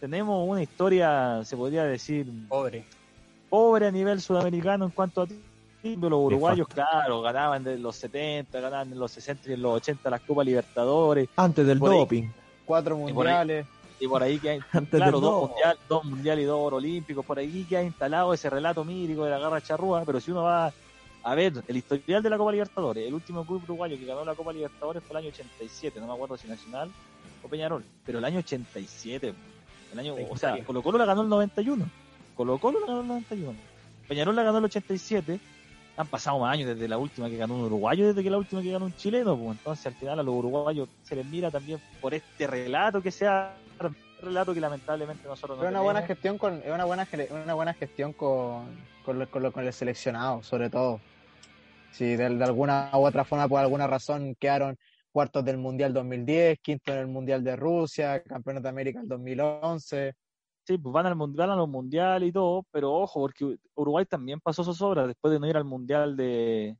tenemos una historia, se podría decir, Pobre. pobre a nivel sudamericano en cuanto a. Los uruguayos, claro, ganaban de los 70, ganaban en los 60 y en los 80 las Copas Libertadores, Antes del ahí. doping. Cuatro mundiales. Y por ahí que hay, Antes claro, dos mundiales, dos mundiales y dos oro olímpicos, por ahí que ha instalado ese relato mítico de la garra charrúa, pero si uno va a ver el historial de la Copa Libertadores, el último club uruguayo que ganó la Copa Libertadores fue el año 87, no me acuerdo si Nacional o Peñarol, pero el año 87, el año, o sea, Colo Colo la ganó el 91, Colo Colo la ganó el 91, Peñarol la ganó el 87, han pasado más años desde la última que ganó un uruguayo, desde que la última que ganó un chileno, pues entonces al final a los uruguayos se les mira también por este relato que sea relato que lamentablemente nosotros no Pero una buena gestión con es una buena una buena gestión con con, lo- con, lo- con el seleccionado, sobre todo. Si de, de alguna u otra forma por alguna razón quedaron cuartos del Mundial 2010, quinto en el Mundial de Rusia, campeones de América el 2011. Sí, pues van al mundial, a los mundiales y todo, pero ojo, porque Uruguay también pasó zozobra después de no ir al mundial de,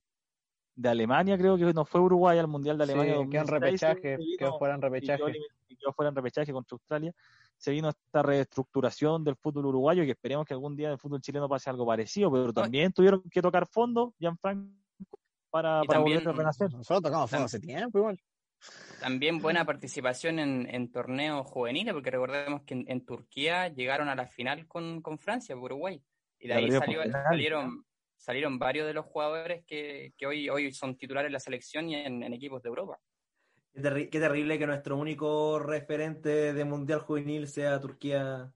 de Alemania, creo que no fue Uruguay al mundial de Sí, Alemania. quedó en 2006, repechaje, quedó fuera en quedó, repechaje. elim- y quedó fuera en repechaje contra Australia. Se vino esta reestructuración del fútbol uruguayo y que esperemos que algún día en el fútbol chileno pase algo parecido, pero también tuvieron que tocar fondo, Gianfranco, para, para también- volver a renacer. Nosotros tocamos fondo hace tiempo igual. También buena participación en, en torneos juveniles, porque recordemos que en, en Turquía llegaron a la final con, con Francia, Uruguay. Y de La ahí salió- salieron, salieron varios de los jugadores que, que hoy, hoy son titulares en la selección y en, en equipos de Europa. Qué, terri- qué terrible que nuestro único referente de Mundial Juvenil sea Turquía.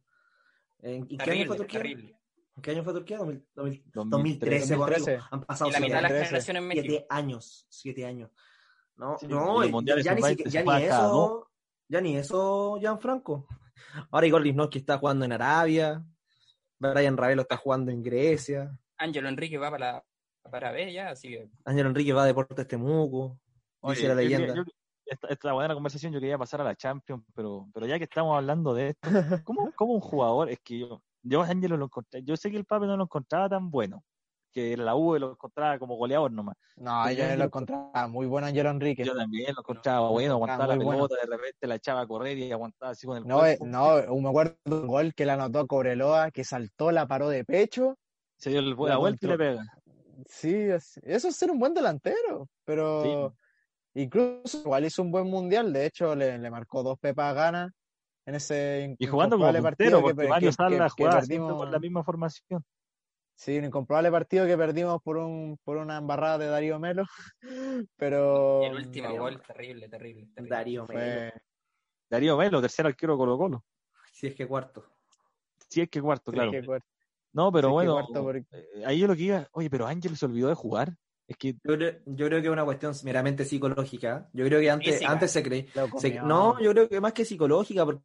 ¿En, ¿en qué año Terrible, fue Turquía? terrible. ¿En qué año fue Turquía? 2000- 2000- 2013. 2013, por amigo. 2013. Han pasado Y la mitad de la siete, 2013. generación en México. siete años. Siete años. No, Sí, no, ya, ya ni, sub-20 siquiera- se ya ni eso. Ya ni eso, Gianfranco. Ahora Igor Lisnowski está jugando en Arabia. Brian Ravelo está jugando en Grecia. Ángelo Enrique va para, para B ya, así que Ángel Enrique va a Deportes Temuco. Dice Oye, la yo quería- leyenda. yo- esta, esta buena conversación yo quería pasar a la Champions, pero, pero ya que estamos hablando de esto, ¿cómo, cómo un jugador? Es que yo, yo a Ángelo lo encontré, yo sé que el Pape no lo encontraba tan bueno, que la U lo encontraba como goleador nomás. No, Pero yo yo- lo encontraba muy bueno Angelo Enrique. Yo también lo encontraba bueno, aguantaba la pelota, de repente la echaba a correr y aguantaba así con el No, eh, cuerpo. no, me acuerdo de un gol que le anotó Cobreloa, que saltó, la paró de pecho. Se dio el- la la vuelta y le pega. Sí, es- eso es ser un buen delantero, pero incluso igual hizo un buen mundial, de hecho le, le marcó dos pepas ganas en ese Y jugando como incomprobable puntero, partido que, porque que- Mario que- Sala que jugaba con la misma formación. sí, un incomprobable partido que perdimos por un por una embarrada de Darío Melo, pero el último gol, terrible, terrible. terrible. Darío Melo. fue Darío Melo, tercer arquero de Colo Colo. Si es que cuarto. Si es que cuarto, claro. sí, que cuarto. No, pero bueno, porque- eh, ahí yo lo que iba, oye, pero Ángel se olvidó de jugar. Es que Yo creo, yo creo que es una cuestión meramente psicológica. Yo creo que antes, Física. antes se creía. Se- no, yo creo que más que psicológica, porque.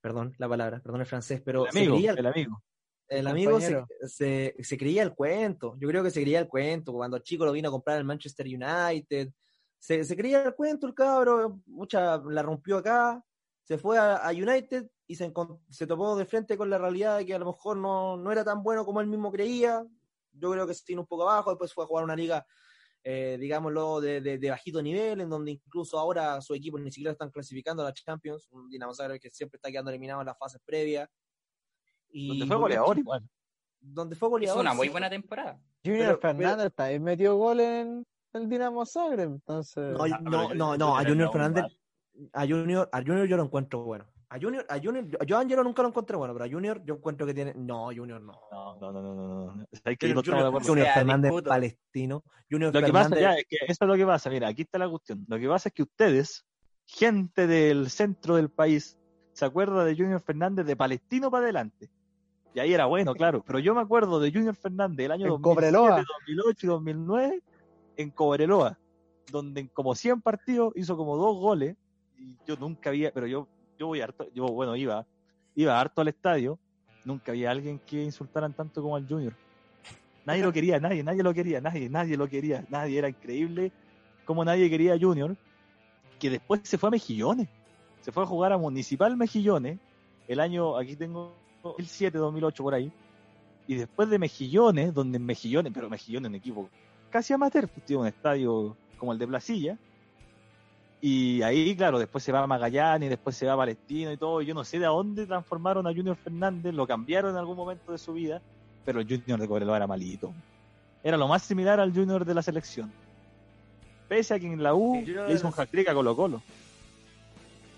Perdón la palabra, perdón el francés, pero el se amigo, creía, el amigo. el amigo se, se, se creía el cuento. Yo creo que se creía el cuento. Cuando el chico lo vino a comprar el Manchester United, se, se creía el cuento el cabro, mucha la rompió acá, se fue a, a United y se, se topó de frente con la realidad de que a lo mejor no, no era tan bueno como él mismo creía. Yo creo que se tiene un poco abajo, después fue a jugar una liga, eh, digámoslo, de, de- de bajito nivel, en donde incluso ahora su equipo ni siquiera están clasificando a la Champions, un Dinamo Zagreb que siempre está quedando eliminado en las fases previas. Y Donde fue goleador igual. donde fue Es goleador. una muy sí. buena temporada. Junior pero- Fernández también metió gol en el Dinamo Zagreb, entonces... No, Ah, no, no, no, a Junior Fernández. A Junior, a Junior yo lo encuentro bueno. A Junior, a Junior, yo, a Angelo nunca lo encontré bueno, pero a Junior yo encuentro que tiene, no, Junior no. No, no, no, no, no. Hay que Junior, Fernández palestino. Junior Lo que pasa Fernández, ya es que eso es lo que pasa. Mira, aquí está la cuestión. Lo que pasa es que ustedes, gente del centro del país, se acuerda de Junior Fernández de Palestino para adelante. Y ahí era bueno, claro. Pero yo me acuerdo de Junior Fernández el año En 2007, Cobreloa. 2008 y 2009 en Cobreloa, donde en como 100 partidos hizo como dos goles. Yo nunca había, pero yo, yo voy harto, yo, bueno, iba, iba harto al estadio. Nunca había alguien que insultaran tanto como al Junior. Nadie lo quería, nadie, nadie lo quería, nadie, nadie lo quería, nadie. Era increíble como nadie quería Junior, que después se fue a Mejillones. Se fue a jugar a Municipal Mejillones, el año, aquí tengo el 7, 2008 por ahí. Y después de Mejillones, donde Mejillones, pero Mejillones un equipo casi amateur, pues, tiene un estadio como el de Placilla. Y ahí, claro, después se va a Magallanes, después se va a Palestino y todo. y Yo no sé de dónde transformaron a Junior Fernández, lo cambiaron en algún momento de su vida, pero el Junior de Cobreloa era malito. Era lo más similar al Junior de la selección. Pese a que en la U Sí, le hizo un a Colo Colo.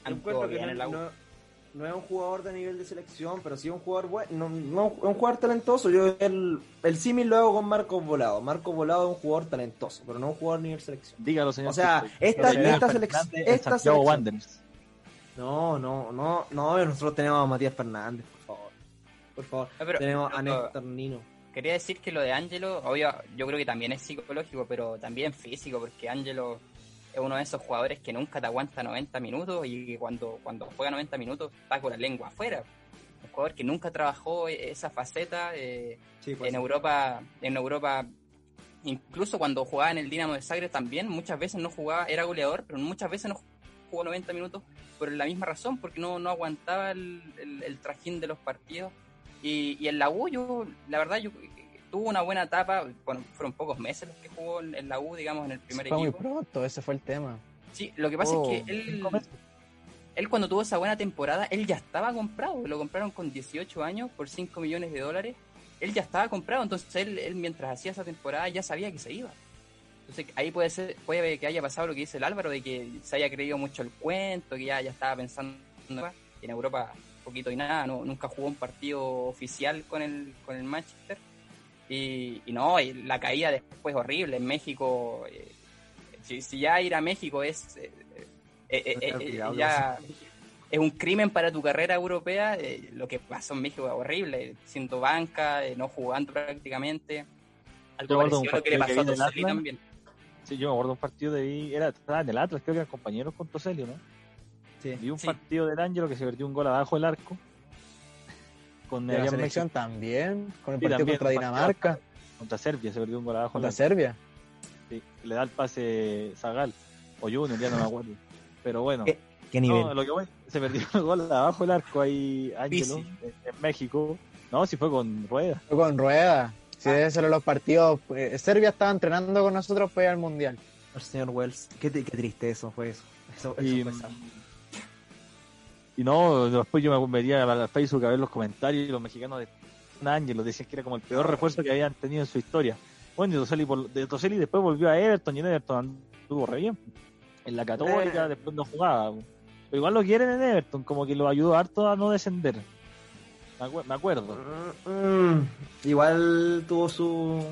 yo encuentro que en la U. no- no es un jugador de nivel de selección, pero sí es un jugador bueno, no, no- es un jugador talentoso. Yo el, el símil lo hago con Marcos Volado. Marcos Volado es un jugador talentoso, pero no un jugador de nivel selección. Dígalo, señor. O sea, esta, esta, en esta selección Wanderers. No, no, no, no, nosotros tenemos a Matías Fernández, por favor. Por favor. No, pero- tenemos a Néstor Nino. Quería decir que lo de Angelo, obvio, yo creo que también es psicológico, pero también físico, porque Angelo es uno de esos jugadores que nunca te aguanta 90 minutos y cuando, cuando juega 90 minutos está con la lengua afuera. Un jugador que nunca trabajó esa faceta eh, Sí, pues, en Europa, en Europa, incluso cuando jugaba en el Dinamo de Zagreb también, muchas veces no jugaba, era goleador, pero muchas veces no jugó 90 minutos por la misma razón, porque no, no aguantaba el, el- el trajín de los partidos. Y, y en la U, yo, la verdad, yo tuvo una buena etapa, bueno, fueron pocos meses los que jugó en, en la U, digamos, en el primer fue muy equipo. pronto, ese fue el tema. Sí, lo que pasa Oh, es que él, cinco meses. él cuando tuvo esa buena temporada, él ya estaba comprado, lo compraron con 18 años por 5 millones de dólares, él ya estaba comprado, entonces él, él mientras hacía esa temporada ya sabía que se iba. Entonces ahí puede ser, puede que haya pasado lo que dice el Álvaro, de que se haya creído mucho el cuento, que ya, ya estaba pensando en Europa poquito y nada, no, nunca jugó un partido oficial con el, con el Manchester. Y, y no, y la caída después horrible. En México, eh, si, si ya ir a México es eh, eh, ya es un crimen para tu carrera europea, lo que pasó en México es horrible, siendo banca, no jugando prácticamente. Algo parecido a lo que le pasó a que Toselli también. Sí, yo me acuerdo un partido de ahí, era, en el Atlas, creo que eran compañeros con Toselio, ¿no? Sí. Vi un Sí. partido del Ángelo que se perdió un gol abajo del arco. Con la selección también, con el Sí, partido contra Dinamarca, contra Serbia, se perdió un gol abajo contra. Serbia. Sí, le da el pase Zagal o Junior, ya no me acuerdo. Pero bueno, ¿Qué, qué nivel? no, lo que voy, se perdió el gol abajo del arco ahí Ángelo en, en México. No, si fue con rueda. Fue con rueda. Si debe ser los partidos. eh, Serbia estaba entrenando con nosotros para ir al mundial. El señor Wells. Qué, qué triste eso fue eso. Eso, eso Y, fue. Y no, después yo me metía a Facebook a ver los comentarios y los mexicanos de Ángelo decían que era como el peor refuerzo que habían tenido en su historia. Bueno, y Toselli, por- de Toselli después volvió a Everton y en Everton anduvo re bien. En la Católica Eh. después no jugaba. Pero igual lo quieren en Everton, como que lo ayudó harto a no descender. Me, acuer- me acuerdo. Mm, igual tuvo su,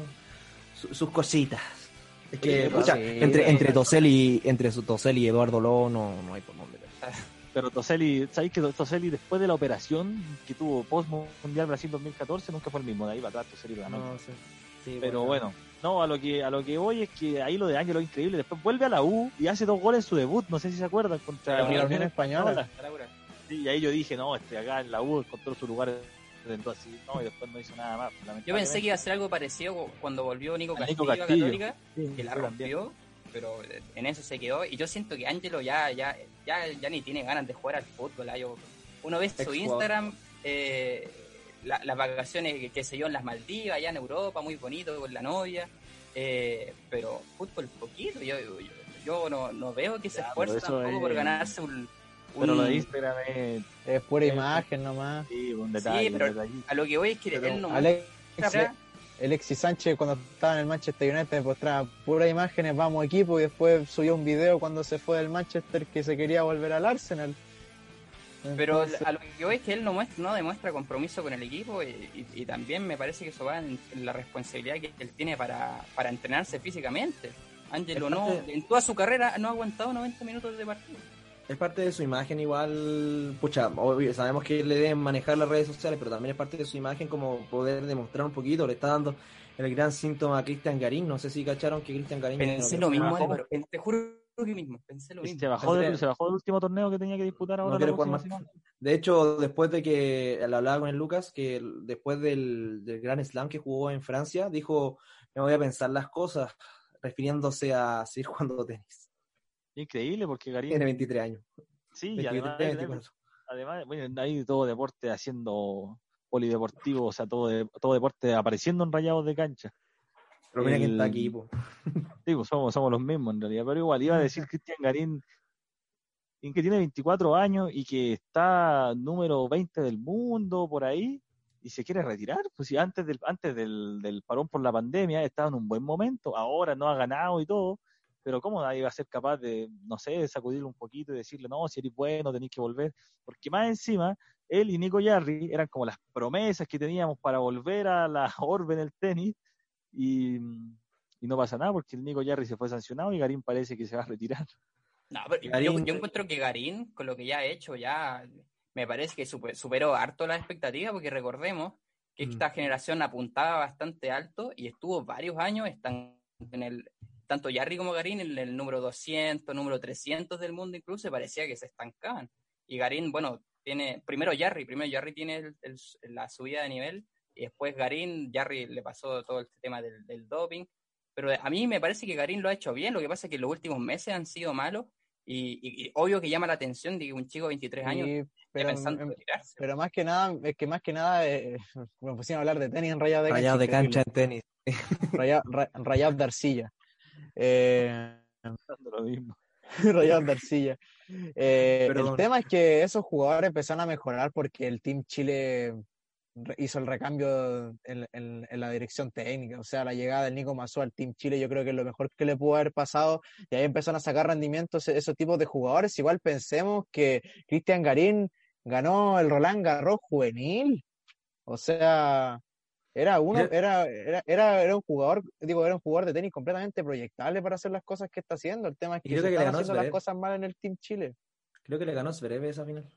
su- sus cositas. Es que, Sí, sí, entre, entre Tosel y entre su Tosel y Eduardo Lobo no, no hay por dónde. Pero Toselli, ¿sabéis que Toselli después de la operación que tuvo post Mundial Brasil 2014 nunca fue el mismo? De ahí para atrás Toselli ganó. No, sí. Sí, Pero bueno, No, a lo que a lo que voy es que ahí lo de Ángelo es increíble. Después vuelve a la U y hace dos goles en su debut. No sé si se acuerdan contra La Unión Española. Sí, y ahí yo dije, no, este acá en la U encontró su lugar así, no, y después no hizo nada más. Yo pensé que iba a ser algo parecido cuando volvió Nico A Castillo, Nico a Castillo. Católica, Sí, que la también. Pero en eso se quedó. Y yo siento que Ángelo ya, ya, ya, ya ni tiene ganas de jugar al fútbol. ah, yo- uno ve su. Instagram, eh, la- las vacaciones que, que se dio en las Maldivas, allá en Europa, muy bonito con la novia. eh, pero fútbol poquito, yo, yo, yo no, no veo que se esfuerce tampoco es- por ganarse un, Pero lo de Instagram es Es pura imagen nomás. sí, un detalle, pero- un detallito. A lo que voy es que Pero él no Alex, muestra- Alexis Sánchez cuando estaba en el Manchester United mostraba puras imágenes, vamos equipo, y después subió un video cuando se fue del Manchester que se quería volver al Arsenal. Pero a lo que voy es que él no, muestra, no demuestra compromiso con el equipo y, y- y también me parece que eso va en, la responsabilidad que él tiene para, para entrenarse físicamente. Ángelo no, en toda su carrera no ha aguantado 90 minutos de partido. Es parte de su imagen igual, pucha, obvio, sabemos que le deben manejar las redes sociales, pero también es parte de su imagen como poder demostrar un poquito, le está dando el gran síntoma a Cristian Garín, no sé si cacharon que Cristian Garín... Pensé no, lo mismo, bajó. Te juro que mismo, pensé lo mismo. se bajó, del, Tendría- se bajó del último torneo que tenía que disputar ahora. No jugar más. De hecho, después de que lo hablaba con el Lucas, que después del, del Gran Slam que jugó en Francia, dijo, me voy a pensar las cosas, refiriéndose a seguir jugando tenis. Increíble porque Garín. Tiene 23 años. Sí, y 23, además, hay que tener- 24. además, bueno, hay todo deporte haciendo polideportivo, o sea, todo, de- todo deporte apareciendo en rayados de cancha. Pero mira quién está El- aquí, po. Sí, pues somos, somos los mismos en realidad, pero igual iba a decir Cristian Garín en que tiene 24 años y que está número 20 del mundo por ahí y se quiere retirar, pues si antes del antes del, del parón por la pandemia estaba en un buen momento, ahora no ha ganado y todo, pero cómo nadie va a ser capaz de, no sé, sacudirle un poquito y decirle, no, si eres bueno, tenés que volver, porque más encima, él y Nico Yarri eran como las promesas que teníamos para volver a la orbe en el tenis y, y no pasa nada porque el Nico Yarri se fue sancionado y Garín parece que se va a retirar. No, pero yo- Garín- yo, encuentro que Garín, con lo que ya ha hecho, ya me parece que super- superó harto las expectativas, porque recordemos que Mm. esta generación apuntaba bastante alto y estuvo varios años en el tanto Yarri como Garín en el número 200, número 300 del mundo incluso, y parecía que se estancaban. Y Garín, bueno, tiene primero Yarri, primero Yarri tiene el- el- la subida de nivel y después Garín, Yarri le pasó todo este tema del, del doping, pero a mí me parece que Garín lo ha hecho bien, lo que pasa es que los últimos meses han sido malos y, y- y obvio que llama la atención de que un chico de 23 años esté pero, pensando en retirarse. pero más que nada, es que más que nada, eh, me pusieron a hablar de tenis en rayados de cancha. Rayado de cancha en tenis. Raya- ra- rayados de arcilla. Eh, lo mismo. Rayados de arcilla. Eh, el tema es que esos jugadores empezaron a mejorar porque el Team Chile hizo el recambio en, en- en la dirección técnica. O sea, la llegada del Nico Mazú al Team Chile yo creo que es lo mejor que le pudo haber pasado. Y ahí empezaron a sacar rendimientos esos tipos de jugadores. Igual pensemos que Cristian Garín ganó el Roland Garros juvenil. O sea, era uno, era, era, era, era un jugador, digo, era un jugador de tenis completamente proyectable para hacer las cosas que está haciendo. El tema es que creo se que le están ganó haciendo las cosas mal en el Team Chile. Creo que le ganó Zverev esa final.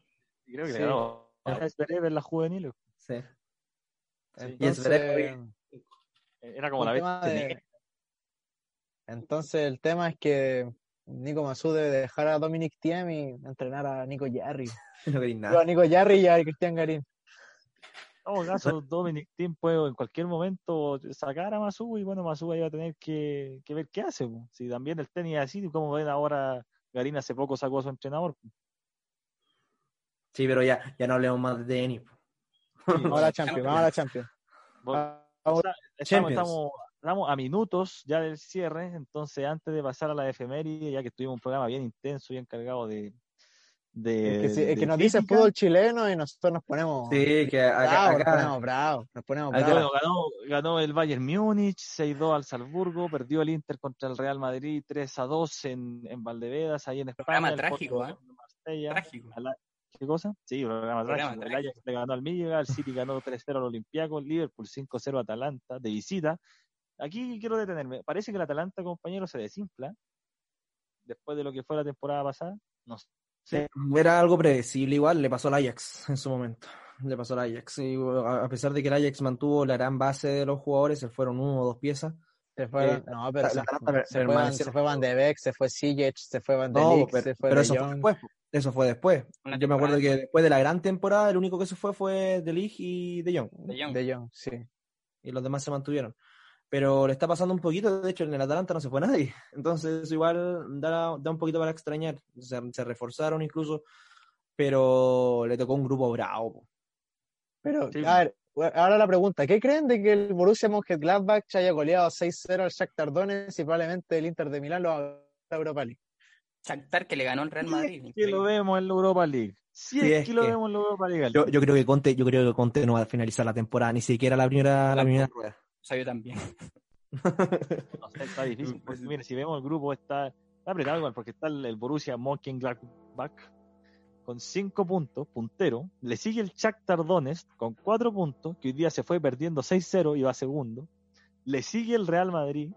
Y creo que Sí. le ganó Zverev en las juveniles. Sí. Sí. Y Zverev, Entonces, Era como la vez de- Entonces el tema es que Nico Mazú debe dejar a Dominic Thiem y entrenar a Nico Yarri. no nada. a Nico Yarri y a Cristian Garín. En todo caso, Dominic Thiem puede en cualquier momento sacar a Masu y bueno, Masu ahí va a tener que, que ver qué hace. po. Si también el tenis es así, como ven ahora, Garín hace poco sacó a su entrenador. po. Sí, pero ya, ya no hablemos más de tenis. po. Vamos a la Champions, vamos a la Champions. Bueno, Vamos- estamos, Champions. estamos, estamos a minutos ya del cierre, entonces antes de pasar a la efeméride, ya que tuvimos un programa bien intenso y encargado de... de Es que, sí, es de que nos dice crítica, fútbol chileno y nosotros nos ponemos Sí, que acá, bravos, nos acá- ponemos bravos, nos ponemos Acá- bravos. Bueno, ganó, ganó el Bayern Múnich 6-2 al Salzburgo, perdió el Inter contra el Real Madrid 3-2 en, en Valdevedas, ahí en España. Programa el trágico, Porto ¿eh? Marsella. Trágico. Al- ¿Qué cosa? Sí, programa, Programa trágico. El trágico. Ajax le ganó al Míliga, el City ganó 3-0 al Olympiacos, Liverpool 5-0 a Atalanta de visita. Aquí quiero detenerme. Parece que el Atalanta, compañero, se desinfla después de lo que fue la temporada pasada. No sé. Era algo predecible igual, le pasó al Ajax en su momento. Le pasó al Ajax. Y a pesar de que el Ajax mantuvo la gran base de los jugadores, se fueron uno o dos piezas. Se fue, Eh, no, pero se, Atalanta se fue, se fue Van de Beek, se fue Sijic, se fue Van de No, pero, se fue pero De eso fue Jong. después. Eso fue después. Una Yo me acuerdo que después de la gran temporada, el único que se fue fue De Ligt y De Jong. De Jong. De Jong, sí. Y los demás se mantuvieron. Pero le está pasando un poquito, de hecho en el Atalanta no se fue nadie. Entonces eso igual da, da un poquito para extrañar. Se, se reforzaron incluso, pero le tocó un grupo bravo. Pero, Sí. a ver, ahora la pregunta, ¿qué creen de que el Borussia Mönchengladbach haya goleado 6-0 al Shakhtar Donetsk y probablemente el Inter de Milán lo haga en la Europa League? Shakhtar que le ganó al Real Madrid. que increíble. lo vemos en la Europa League. Sí, es, es que lo que- vemos en la Europa League. Yo, yo creo que Conte, yo creo que Conte no va a finalizar la temporada, ni siquiera la primera, la primera rueda. Sea, yo también. No sé, está difícil. Porque, mire, si vemos el grupo, está, está apretado igual, porque está el, el Borussia Mönchengladbach con 5 puntos, puntero. Le sigue el Shakhtar Donetsk con 4 puntos, que hoy día se fue perdiendo 6-0 y va segundo. Le sigue el Real Madrid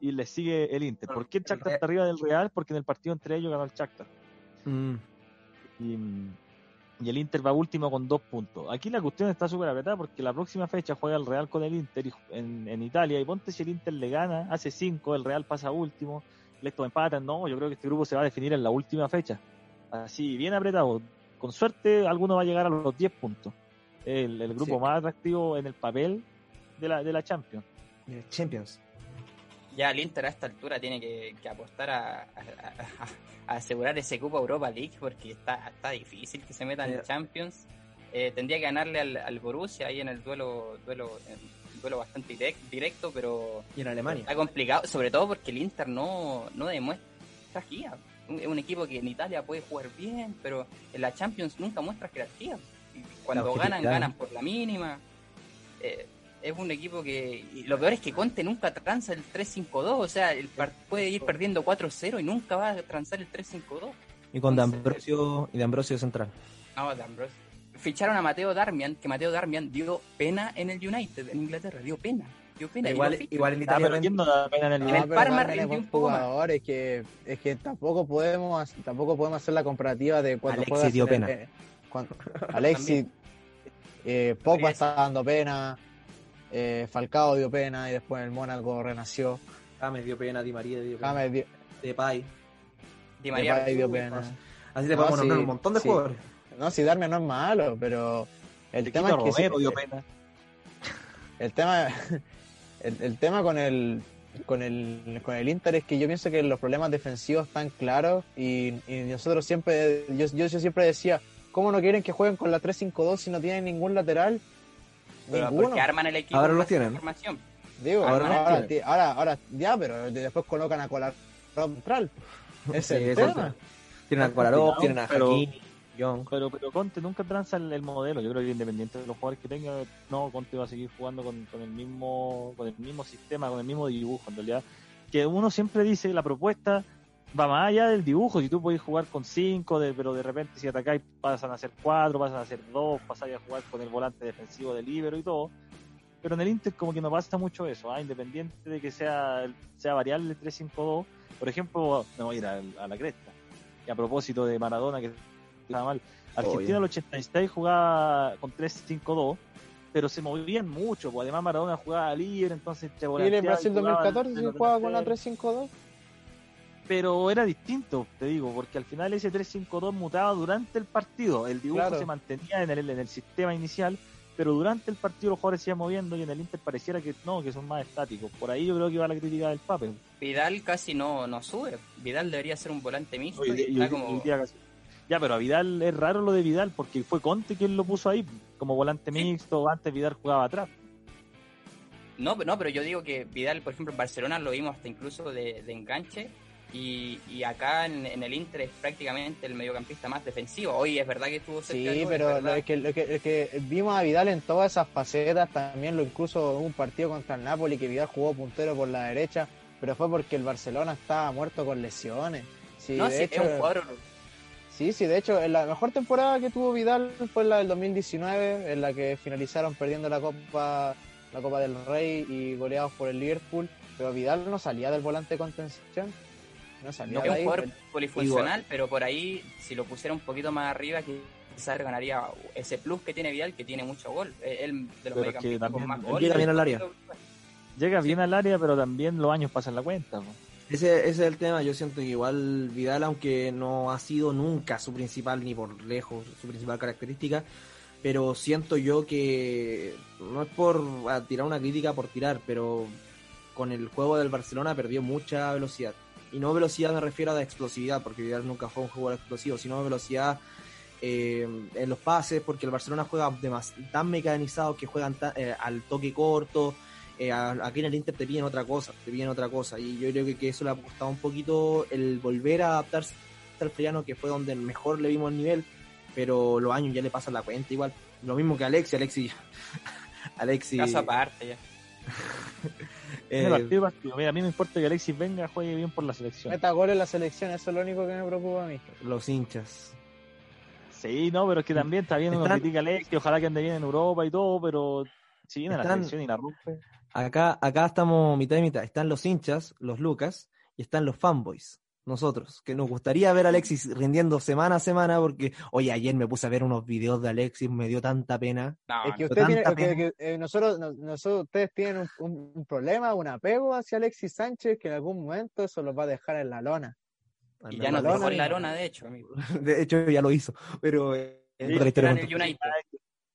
y le sigue el Inter. ¿Por qué el Shakhtar está arriba del Real? Porque en el partido entre ellos ganó el Shakhtar. Mm. Y, y el Inter va último con dos puntos. Aquí la cuestión está súper apretada porque la próxima fecha juega el Real con el Inter y- en, en Italia. Y ponte si el Inter le gana, hace cinco, el Real pasa último, estos empatan. No, yo creo que este grupo se va a definir en la última fecha. Así, bien apretado. Con suerte, alguno va a llegar a los 10 puntos. El, el grupo Sí. más atractivo en el papel de la, de la Champions. Eh, Champions. Ya el Inter a esta altura tiene que, que apostar a, a- a- a asegurar ese cupo Europa League porque está, está difícil que se meta en Eh. Champions. Eh, tendría que ganarle al, al Borussia ahí en el duelo duelo en- duelo bastante direct- directo, pero Y en Alemania. está complicado, sobre todo porque el Inter no, no demuestra jerarquía. Es un equipo que en Italia puede jugar bien, pero en la Champions nunca muestra jerarquía. Cuando ganan, ganan por la mínima. Eh, es un equipo que. Y lo peor es que Conte nunca tranza el 3-5-2. O sea, el puede ir perdiendo 4-0 y nunca va a transar el 3-5-2. Y con De Entonces- Ambrosio, y de Ambrosio central. No, de Ambrose. Ficharon a Mateo Darmian, que Mateo Darmian dio pena en el United, en Inglaterra. Dio pena. Dio pena. Igual, igual en Italia pero ¿quién no da pena en el En No, el Parma rindió un poco más. es que, es que tampoco podemos tampoco podemos hacer la comparativa de cuando Alexis dio en el- pena. eh, cuando- Alexis eh, Pogba está dando pena eh, Falcao dio pena y después el Mónaco renació James dio pena, Di María dio pena. James dio, Depay. Di María. Depay dio pena pasa. Así te No, podemos nombrar sí, un montón de sí. jugadores. no si Darmian no es malo pero el Te tema es que Romero sí, dio pena. el tema el, el tema con el con el con el Inter es que yo pienso que los problemas defensivos están claros y, y nosotros siempre yo, yo, yo siempre decía ¿cómo no quieren que jueguen con la 3-5-2 si no tienen ningún lateral? Pero Ninguno. porque arman el equipo. Ahora lo tienen. formación. Digo, Ahora ahora, no ahora, ahora, ahora, ya, pero después colocan a Colar central. Ese es Sí, el tema. Tienen a Kolarov, tienen a Hakimi. Pero, pero Conte nunca tranza el, el modelo. Yo creo que independiente de los jugadores que tenga, no, Conte va a seguir jugando con, con el mismo con el mismo sistema, con el mismo dibujo. En realidad, que uno siempre dice la propuesta va más allá del dibujo. Si tú puedes jugar con cinco, de, pero de repente si atacáis pasan a ser cuatro, pasan a ser dos, pasáis a jugar con el volante defensivo del libero y todo. Pero en el Inter como que no pasa mucho eso, ¿ah? independiente de que sea, sea variable el 3-5-2. Por ejemplo, me voy a ir a, a la cresta. Y a propósito de Maradona, que estaba mal. Argentina en el 86 jugaba con 3-5-2, pero se movían mucho. Pues además Maradona jugaba libre, entonces te Y en Brasil y jugaba 2014 en se jugaba con la delanteros. 3-5-2. Pero era distinto, te digo, porque al final ese 3-5-2 mutaba durante el partido. El dibujo Claro. se mantenía en el, en el sistema inicial, pero durante el partido los jugadores se iban moviendo y en el Inter pareciera que no, que son más estáticos. Por ahí yo creo que va la crítica del Pape. Vidal casi no, no sube. Vidal debería ser un volante mixto y está como... Ya, pero a Vidal es raro lo de Vidal porque fue Conte quien lo puso ahí como volante Sí. mixto. Antes Vidal jugaba atrás. No, no, pero yo digo que Vidal, por ejemplo, en Barcelona lo vimos hasta incluso de, de enganche. Y, y acá en, en el Inter es prácticamente el mediocampista más defensivo. Hoy es verdad que estuvo cerca Sí, gol, es pero lo es que, lo, que, lo que vimos a Vidal en todas esas facetas, también lo incluso en un partido contra el Napoli que Vidal jugó puntero por la derecha, pero fue porque el Barcelona estaba muerto con lesiones. Sí, no, de sí, hecho, es un jugador Sí, sí, de hecho, en la mejor temporada que tuvo Vidal fue la del 2019, en la que finalizaron perdiendo la Copa la Copa del Rey y goleados por el Liverpool, pero Vidal no salía del volante de contención, no No, de es un ahí. jugador polifuncional, pero por ahí, si lo pusiera un poquito más arriba, quizás ganaría ese plus que tiene Vidal, que tiene mucho gol. Es el de los que con también- más él goles. llega bien al área. Llega bien al área, pero también los años pasan la cuenta. po. Ese, ese es el tema, yo siento que igual Vidal, aunque no ha sido nunca su principal, ni por lejos, su principal característica, pero siento yo que no es por a tirar una crítica por tirar, pero con el juego del Barcelona perdió mucha velocidad. Y no velocidad me refiero a la explosividad, porque Vidal nunca fue un jugador explosivo, sino velocidad eh, en los pases, porque el Barcelona juega tan mecanizado que juegan ta- eh, al toque corto, eh, aquí en el Inter te piden otra cosa, te piden otra cosa. Y yo creo que, que eso le ha costado un poquito el volver a adaptarse al Friano, que fue donde mejor le vimos el nivel, pero los años ya le pasan la cuenta igual. Lo mismo que Alexi, Alexi. Alexi. Caso aparte ya. eh, Partido, partido. Mira, a mí me importa que Alexis venga, juegue bien por la selección. Meta gol en la selección, eso es lo único que me preocupa a mí. los hinchas. Sí, no, pero es que también está bien, uno critica a Alexis, ojalá que ande bien en Europa y todo, pero si viene a la selección y la rompe. Acá, acá estamos mitad y mitad. Están los hinchas, los Lucas, y están los fanboys. Nosotros, que nos gustaría ver a Alexis rindiendo semana a semana, porque, oye, ayer me puse a ver unos videos de Alexis, me dio tanta pena. No, Es que no. usted tiene, tanta que- que, eh, nosotros, no- nosotros, ustedes tienen un, un- un problema, un apego hacia Alexis Sánchez que en algún momento eso los va a dejar en la lona. y Anda, ya nos dejó en la lona, de hecho, amigo. De hecho, ya lo hizo, pero eh, Sí, otra historia el.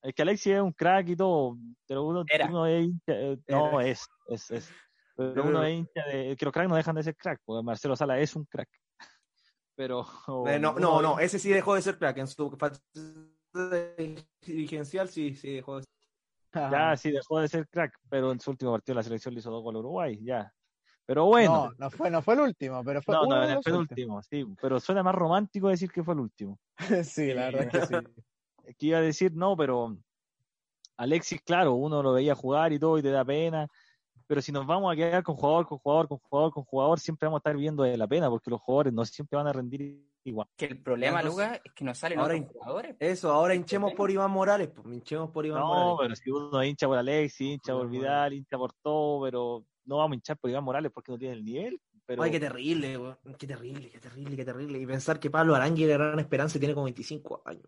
Es que Alexis es un crack y todo, pero uno, es eh, no es, es, es. Pero uno es hincha de, que los cracks no dejan de ser crack, porque Marcelo Sala es un crack. Pero Eh, no, no, no, ese sí dejó de ser crack. En su faceta dirigencial sí, sí dejó de ser. Ya sí dejó de ser crack, pero en su último partido la selección le hizo dos goles a Uruguay, ya. Pero bueno, No, no fue, no fue el último, pero fue no, uno no, de en el los penúltimo, sí, pero suena más romántico decir que fue el último. sí, la verdad es que sí. Es que iba a decir, no, pero Alexis, claro, uno lo veía jugar y todo y te da pena, pero si nos vamos a quedar con jugador, con jugador, con jugador, con jugador, siempre vamos a estar viendo de la pena, porque los jugadores no siempre van a rendir igual. Que el problema, Entonces, Lucas, es que no salen ahora otros jugadores. Eso, ahora hinchemos por Iván Morales, pues, hinchemos por Iván No, Morales. pero si uno hincha por Alexis, hincha por Vidal, hincha por todo, pero no vamos a hinchar por Iván Morales porque no tiene el nivel. Pero Ay, qué terrible, qué terrible, qué terrible, qué terrible. Y pensar que Pablo Arangui era gran esperanza tiene como 25 años.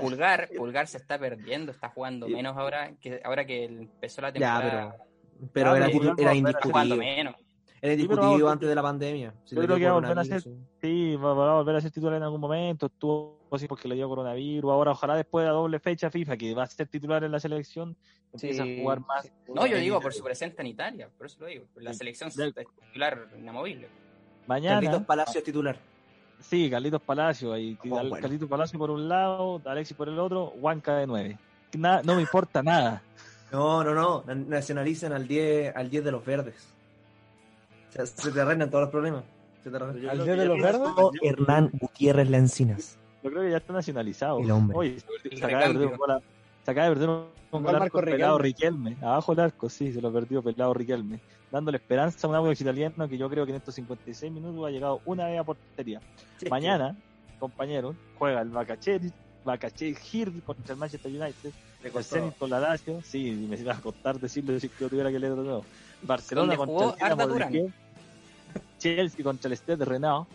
Pulgar, Pulgar se está perdiendo, está jugando menos ahora que ahora que empezó la Ya, temporada. pero, pero era, era menos. Era vamos, antes de la pandemia. Si yo creo que va a volver a ser- sí. va, a volver a ser titular en algún momento. Estuvo así porque le dio coronavirus. Ahora, ojalá después de la doble fecha FIFA, que va a ser titular en la selección, empiece Sí, a jugar más. No, yo digo por su presencia en Italia, por eso lo digo. La selección es titular inamovible. Mañana. Carlitos Palacio es titular. Sí, Carlitos Palacio, ahí, Oh, bueno. Carlitos Palacio por un lado, Alexis por el otro, Huanca de 9. Na- no me importa nada. No, no, no. na- Nacionalicen al 10, al 10 de los verdes. O sea, se te arreglan todos los problemas. Se te arreglan. Yo ¿Al creo día que de ya los verdes? Hernán Gutiérrez Lancinas. Yo creo que ya está nacionalizado. El hombre. Oye, se, El acaba de perder un se acaba de perder un al Marco arco pelado Riquelme. Riquelme. Abajo el arco, sí, se lo perdió pelado Riquelme. Dándole esperanza a un Audax italiano que yo creo que en estos 56 minutos ha llegado una vez a portería. Mañana, compañeros, juega el Bacacheri, Bacacheri contra el Manchester United. El Zenit la Lazio, sí, me iba a costar decirlo si yo tuviera que leer de nuevo. Barcelona ¿Dónde contra el Dinamo de? Kiev. Chelsea contra el Stade Renault.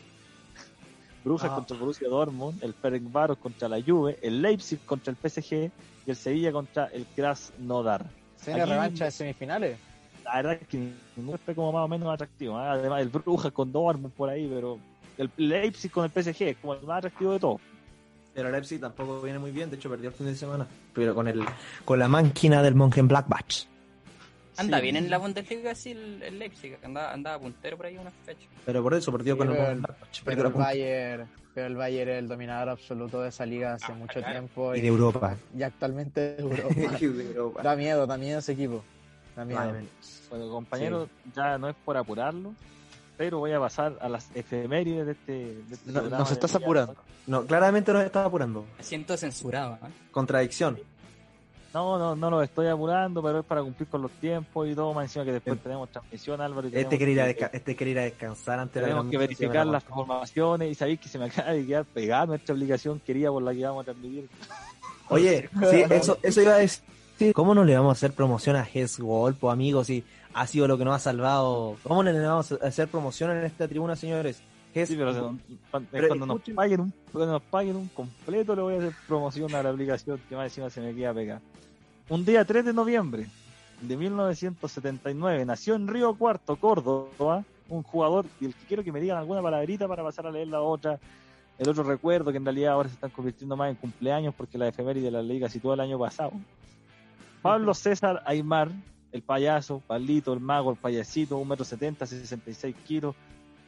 Brujas Ah. contra el Borussia Dortmund, el Ferencváros contra la Juve, el Leipzig contra el PSG y el Sevilla contra el Krasnodar. ¿Se Aquí- revancha de semifinales? La verdad es que ninguno fue como más o menos atractivo. ¿eh? Además, el Brujas con Dortmund por ahí, pero el Leipzig con el PSG es como el más atractivo de todo. Pero Leipzig tampoco viene muy bien, de hecho perdió el fin de semana. Pero con el con la máquina del Mönchengladbach. Anda Sí. bien en la Bundesliga, sí, el, el Leipzig. Andaba, andaba puntero por ahí una fecha. Pero por eso perdió Sí, con el pero el- Mönchengladbach. Pero la el. Bayern, pero el Bayern es el dominador absoluto de esa liga hace Ah, mucho claro. tiempo Y y, de Europa. y actualmente de Europa. Y de Europa. da miedo, da miedo ese equipo. Da miedo. Vale. Bueno, compañeros, ya no es por apurarlo, pero voy a pasar a las efemérides de este. de este No- nos estás apurando. No, claramente nos está apurando. Me siento censurado. ¿eh? Contradicción. No, no, no lo estoy apurando, pero es para cumplir con los tiempos y todo, más encima que después tenemos transmisión, Álvaro. y Este tenemos quiere, ir a que- este quiere ir a descansar antes de la Tenemos que verificar las formaciones y sabéis que se me acaba de quedar pegada nuestra obligación querida por la que vamos a transmitir. Oye, sí, eso, eso iba a decir. ¿Cómo no le vamos a hacer promoción a Ges Golpo, amigos? Si ha sido lo que nos ha salvado. ¿Cómo le vamos a hacer promoción en esta tribuna, señores? Ges- Sí, pero cuando, Pero cuando nos paguen un, cuando nos paguen un completo le voy a hacer promoción a la aplicación que más encima se me queda pegada. Un día 3 de noviembre, de 1979. Nació en Río Cuarto, Córdoba. Un jugador, y el que quiero que me digan alguna palabrita para pasar a leer la otra. El otro recuerdo que en realidad ahora se están convirtiendo más en cumpleaños porque la efeméride de la liga situó el año pasado. Pablo César Aymar, el payaso, Pablito, el mago, el payasito, 1,70 m, 66 kilos,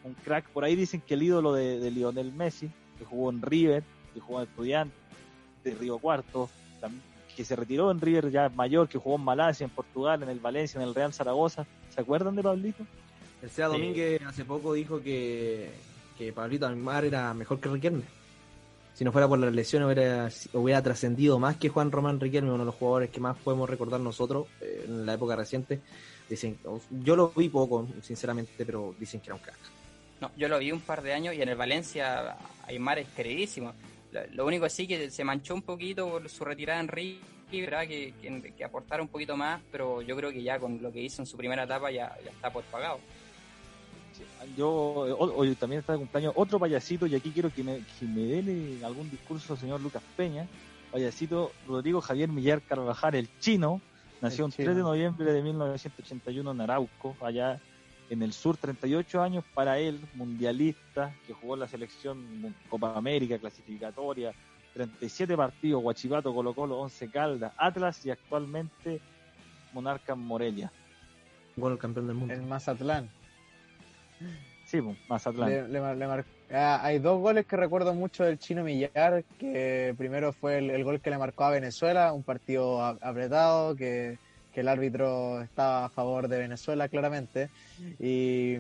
un crack. Por ahí dicen que el ídolo de, de Lionel Messi, que jugó en River, que jugó en Estudiante, de Río Cuarto, también que se retiró en River ya mayor, que jugó en Malasia, en Portugal, en el Valencia, en el Real Zaragoza. ¿Se acuerdan de Pablito? El Sea Domínguez hace poco dijo que, que Pablito Almar era mejor que Riquelme. Si no fuera por la lesión hubiera, hubiera trascendido más que Juan Román Riquelme, uno de los jugadores que más podemos recordar nosotros eh, en la época reciente. Dicen, yo lo vi poco, sinceramente, pero dicen que era un crack. No, yo lo vi un par de años y en el Valencia Aymar es queridísimo. Lo único sí que se manchó un poquito por su retirada en que, que, que, aportara un poquito más, pero yo creo que ya con lo que hizo en su primera etapa ya, ya está por pagado. Yo hoy también está de cumpleaños otro payasito y aquí quiero que me, que me dé algún discurso al señor Lucas Peña. Payasito Rodrigo Javier Millar Carvajal, el chino, nació el, el 3 de noviembre de 1981 en Arauco, allá en el sur, 38 años para él, mundialista, que jugó en la selección Copa América, clasificatoria, 37 partidos, Guachipato, Colo Colo, 11 Caldas, Atlas y actualmente Monarca Morelia. Bueno, el campeón del mundo. El Mazatlán. Sí, Mazatlán. Le, le, le ah, hay dos goles que recuerdo mucho del chino Millar, que primero fue el, el gol que le marcó a Venezuela, un partido apretado, que que el árbitro estaba a favor de Venezuela claramente y,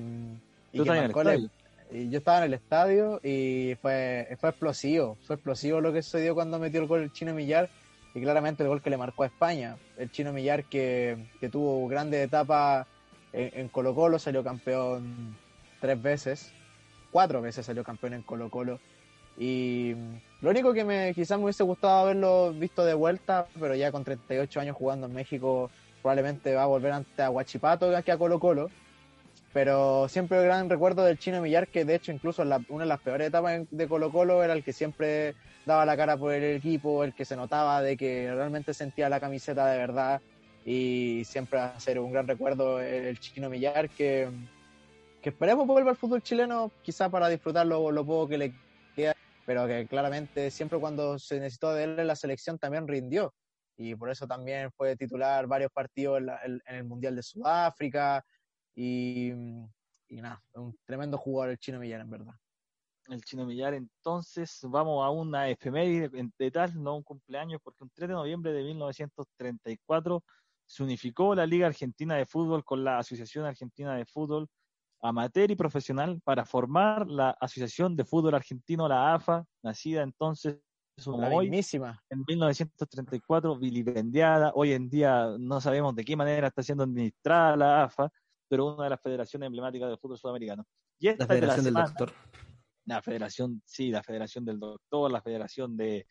y, que marcó el, y yo estaba en el estadio y fue, fue explosivo, fue explosivo lo que sucedió cuando metió el gol el chino Millar y claramente el gol que le marcó a España, el chino Millar que, que tuvo grandes etapas en, en Colo Colo, salió campeón tres veces, cuatro veces salió campeón en Colo Colo. Y lo único que me quizás me hubiese gustado haberlo visto de vuelta, pero ya con 38 años jugando en México probablemente va a volver ante a Huachipato que a Colo Colo. Pero siempre el gran recuerdo del Chino Millar, que de hecho incluso una de las peores etapas de Colo Colo era el que siempre daba la cara por el equipo, el que se notaba de que realmente sentía la camiseta de verdad. Y siempre va a ser un gran recuerdo el Chino Millar que, que esperemos vuelva al fútbol chileno quizá para disfrutar lo, lo poco que le queda, pero que claramente siempre cuando se necesitó de él en la selección también rindió. Y por eso también fue titular varios partidos en, la, en, el Mundial de Sudáfrica. Y, y, nada, un tremendo jugador el Chino Millar en verdad. El Chino Millar, entonces vamos a una efeméride de tal, no un cumpleaños, porque un 3 de noviembre de 1934 se unificó la Liga Argentina de Fútbol con la Asociación Argentina de Fútbol amateur y profesional para formar la Asociación de Fútbol Argentino, la AFA, nacida entonces la hoy, en 1934, vilipendiada. Hoy en día no sabemos de qué manera está siendo administrada la AFA, pero una de las federaciones emblemáticas del fútbol sudamericano. Y esta la Federación la semana, del Doctor. La Federación, sí, la Federación del Doctor, la Federación de,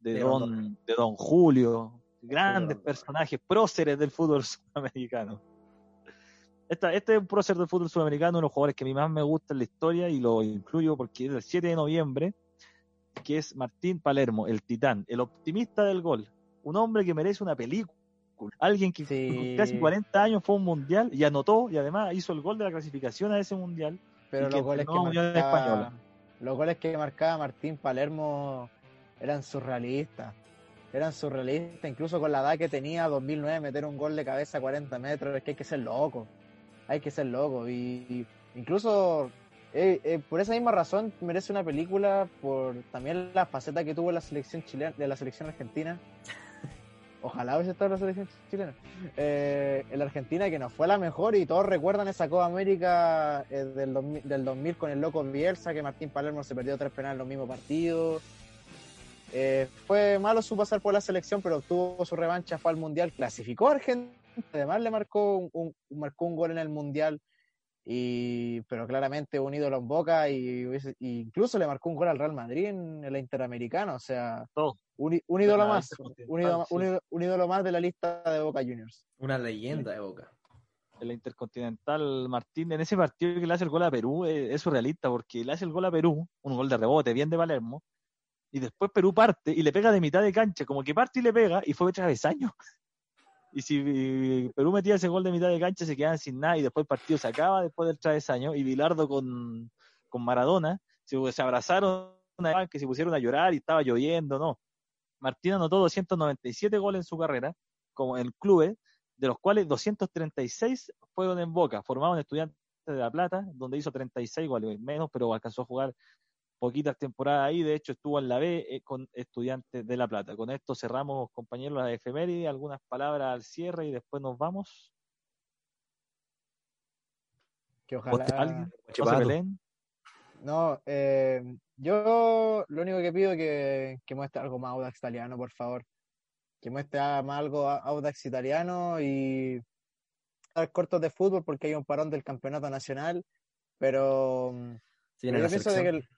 de, de don, don, de don Julio, grandes personajes, próceres del fútbol sudamericano. Esta, este es un prócer del fútbol sudamericano, uno de los jugadores que a mí más me gusta en la historia y lo incluyo porque es el 7 de noviembre que es Martín Palermo, el titán, el optimista del gol, un hombre que merece una película, alguien que sí. con casi 40 años fue un mundial y anotó y además hizo el gol de la clasificación a ese mundial. Pero los goles, que marcaba, los goles que marcaba Martín Palermo eran surrealistas. Eran surrealistas, incluso con la edad que tenía, 2009, meter un gol de cabeza a 40 metros, es que hay que ser loco. Hay que ser loco. Y, incluso eh, eh, por esa misma razón merece una película por también la faceta que tuvo la selección chilena, de la selección argentina. Ojalá hubiese estado la selección chilena. Eh, en la Argentina que no fue la mejor y todos recuerdan esa Copa América eh, del, 2000, del 2000 con el loco Bielsa, que Martín Palermo se perdió tres penales en los mismos partidos. Fue malo su pasar por la selección, pero obtuvo su revancha, fue al Mundial, clasificó a Argentina, además le marcó un, un, marcó un gol en el Mundial y pero claramente un ídolo en Boca y, y, incluso le marcó un gol al Real Madrid en el Interamericano, o sea, oh, un, un, ídolo más, un ídolo, sí. un, ídolo, un ídolo, más de la lista de Boca Juniors. Una leyenda de Boca. El Intercontinental Martín, en ese partido que le hace el gol a Perú, es, es surrealista porque le hace el gol a Perú, un gol de rebote, bien de Palermo, y después Perú parte y le pega de mitad de cancha, como que parte y le pega y fue travesaño. Y si Perú metía ese gol de mitad de cancha, se quedaban sin nada y después el partido se acaba después del travesaño. Y Bilardo con, con Maradona se, se abrazaron, que se pusieron a llorar y estaba lloviendo, no. Martín anotó 297 goles en su carrera, como en clubes, de los cuales 236 fueron en Boca, formado en Estudiantes de La Plata, donde hizo 36 goles, menos, pero alcanzó a jugar poquitas temporadas ahí, de hecho estuvo en la B eh, con Estudiantes de La Plata. Con esto cerramos, compañeros, la efeméride, algunas palabras al cierre y después nos vamos. Que ojalá... ¿Alguien? No, eh, yo lo único que pido es que, que muestre algo más Audax italiano, por favor. Que muestre más algo Audax italiano y estar cortos de fútbol porque hay un parón del campeonato nacional, pero viene yo pienso de que el-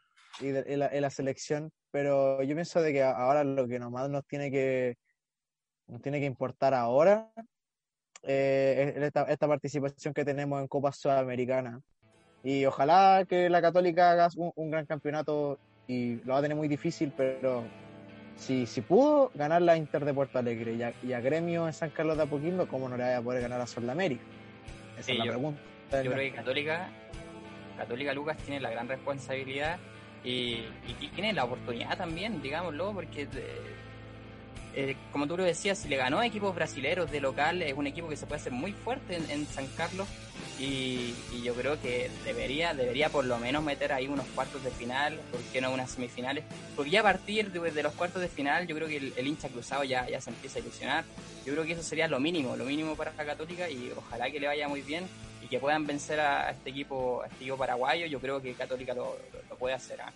y de- en la, en la selección, pero yo pienso de que ahora lo que nomás nos tiene que nos tiene que importar ahora eh, es esta, esta participación que tenemos en Copa Sudamericana. Y ojalá que la Católica haga un, un gran campeonato y lo va a tener muy difícil, pero si, si pudo ganar la Inter de Porto Alegre y a, y a Gremio en San Carlos de Apoquindo, ¿cómo no le vaya a poder ganar a Sol de América? Esa Sí, es la yo- pregunta. Yo creo que Católica, Católica Lucas tiene la gran responsabilidad y, tiene la oportunidad también, digámoslo, porque eh, eh, como tú lo decías, si le ganó a equipos brasileños de local, es un equipo que se puede hacer muy fuerte en, en San Carlos y, y yo creo que debería, debería por lo menos meter ahí unos cuartos de final, ¿por qué no unas semifinales? Porque ya a partir de, de los cuartos de final, yo creo que el, el hincha cruzado ya, ya se empieza a ilusionar. Yo creo que eso sería lo mínimo, lo mínimo para la Católica y ojalá que le vaya muy bien y que puedan vencer a este equipo, a este equipo paraguayo. Yo creo que Católica lo, lo- lo puede hacer. ¿ah?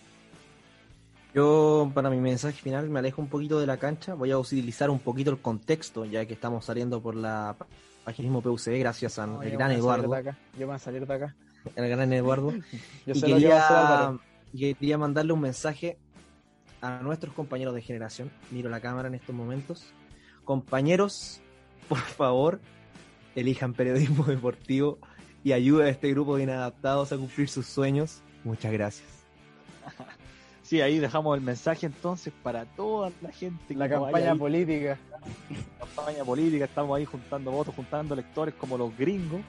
Yo, para mi mensaje final, me alejo un poquito de la cancha. Voy a utilizar un poquito el contexto, ya que estamos saliendo por la paginismo PUCB gracias al No, yo gran Eduardo. de acá. Yo me voy a salir de acá. El gran Eduardo. Yo y hacer quería, quería mandarle un mensaje a nuestros compañeros de generación. Miro la cámara en estos momentos. Compañeros, por favor, elijan periodismo deportivo y ayuden a este grupo de inadaptados a cumplir sus sueños. Muchas gracias. Sí, ahí dejamos el mensaje entonces para toda la gente que La campaña política. campaña política, estamos ahí juntando votos, juntando electores como los gringos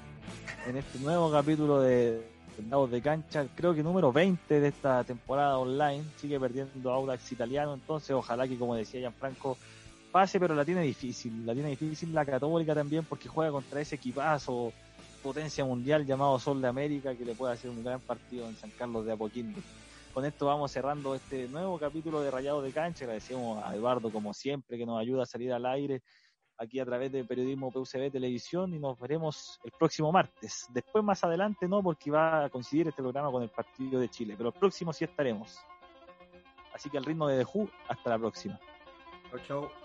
en este nuevo capítulo de Dados de Cancha, creo que número 20 de esta temporada online, sigue perdiendo Audax italiano, entonces ojalá que como decía Gianfranco pase, pero la tiene difícil, la tiene difícil la Católica también porque juega contra ese equipazo potencia mundial llamado Sol de América que le puede hacer un gran partido en San Carlos de Apoquindo. Con esto vamos cerrando este nuevo capítulo de Rayado de Cancha. Agradecemos a Eduardo, como siempre, que nos ayuda a salir al aire aquí a través de Periodismo PUCB Televisión y nos veremos el próximo martes. Después, más adelante, no, porque va a coincidir este programa con el partido de Chile, pero el próximo sí estaremos. Así que al ritmo de The Who, hasta la próxima. Chau, chau.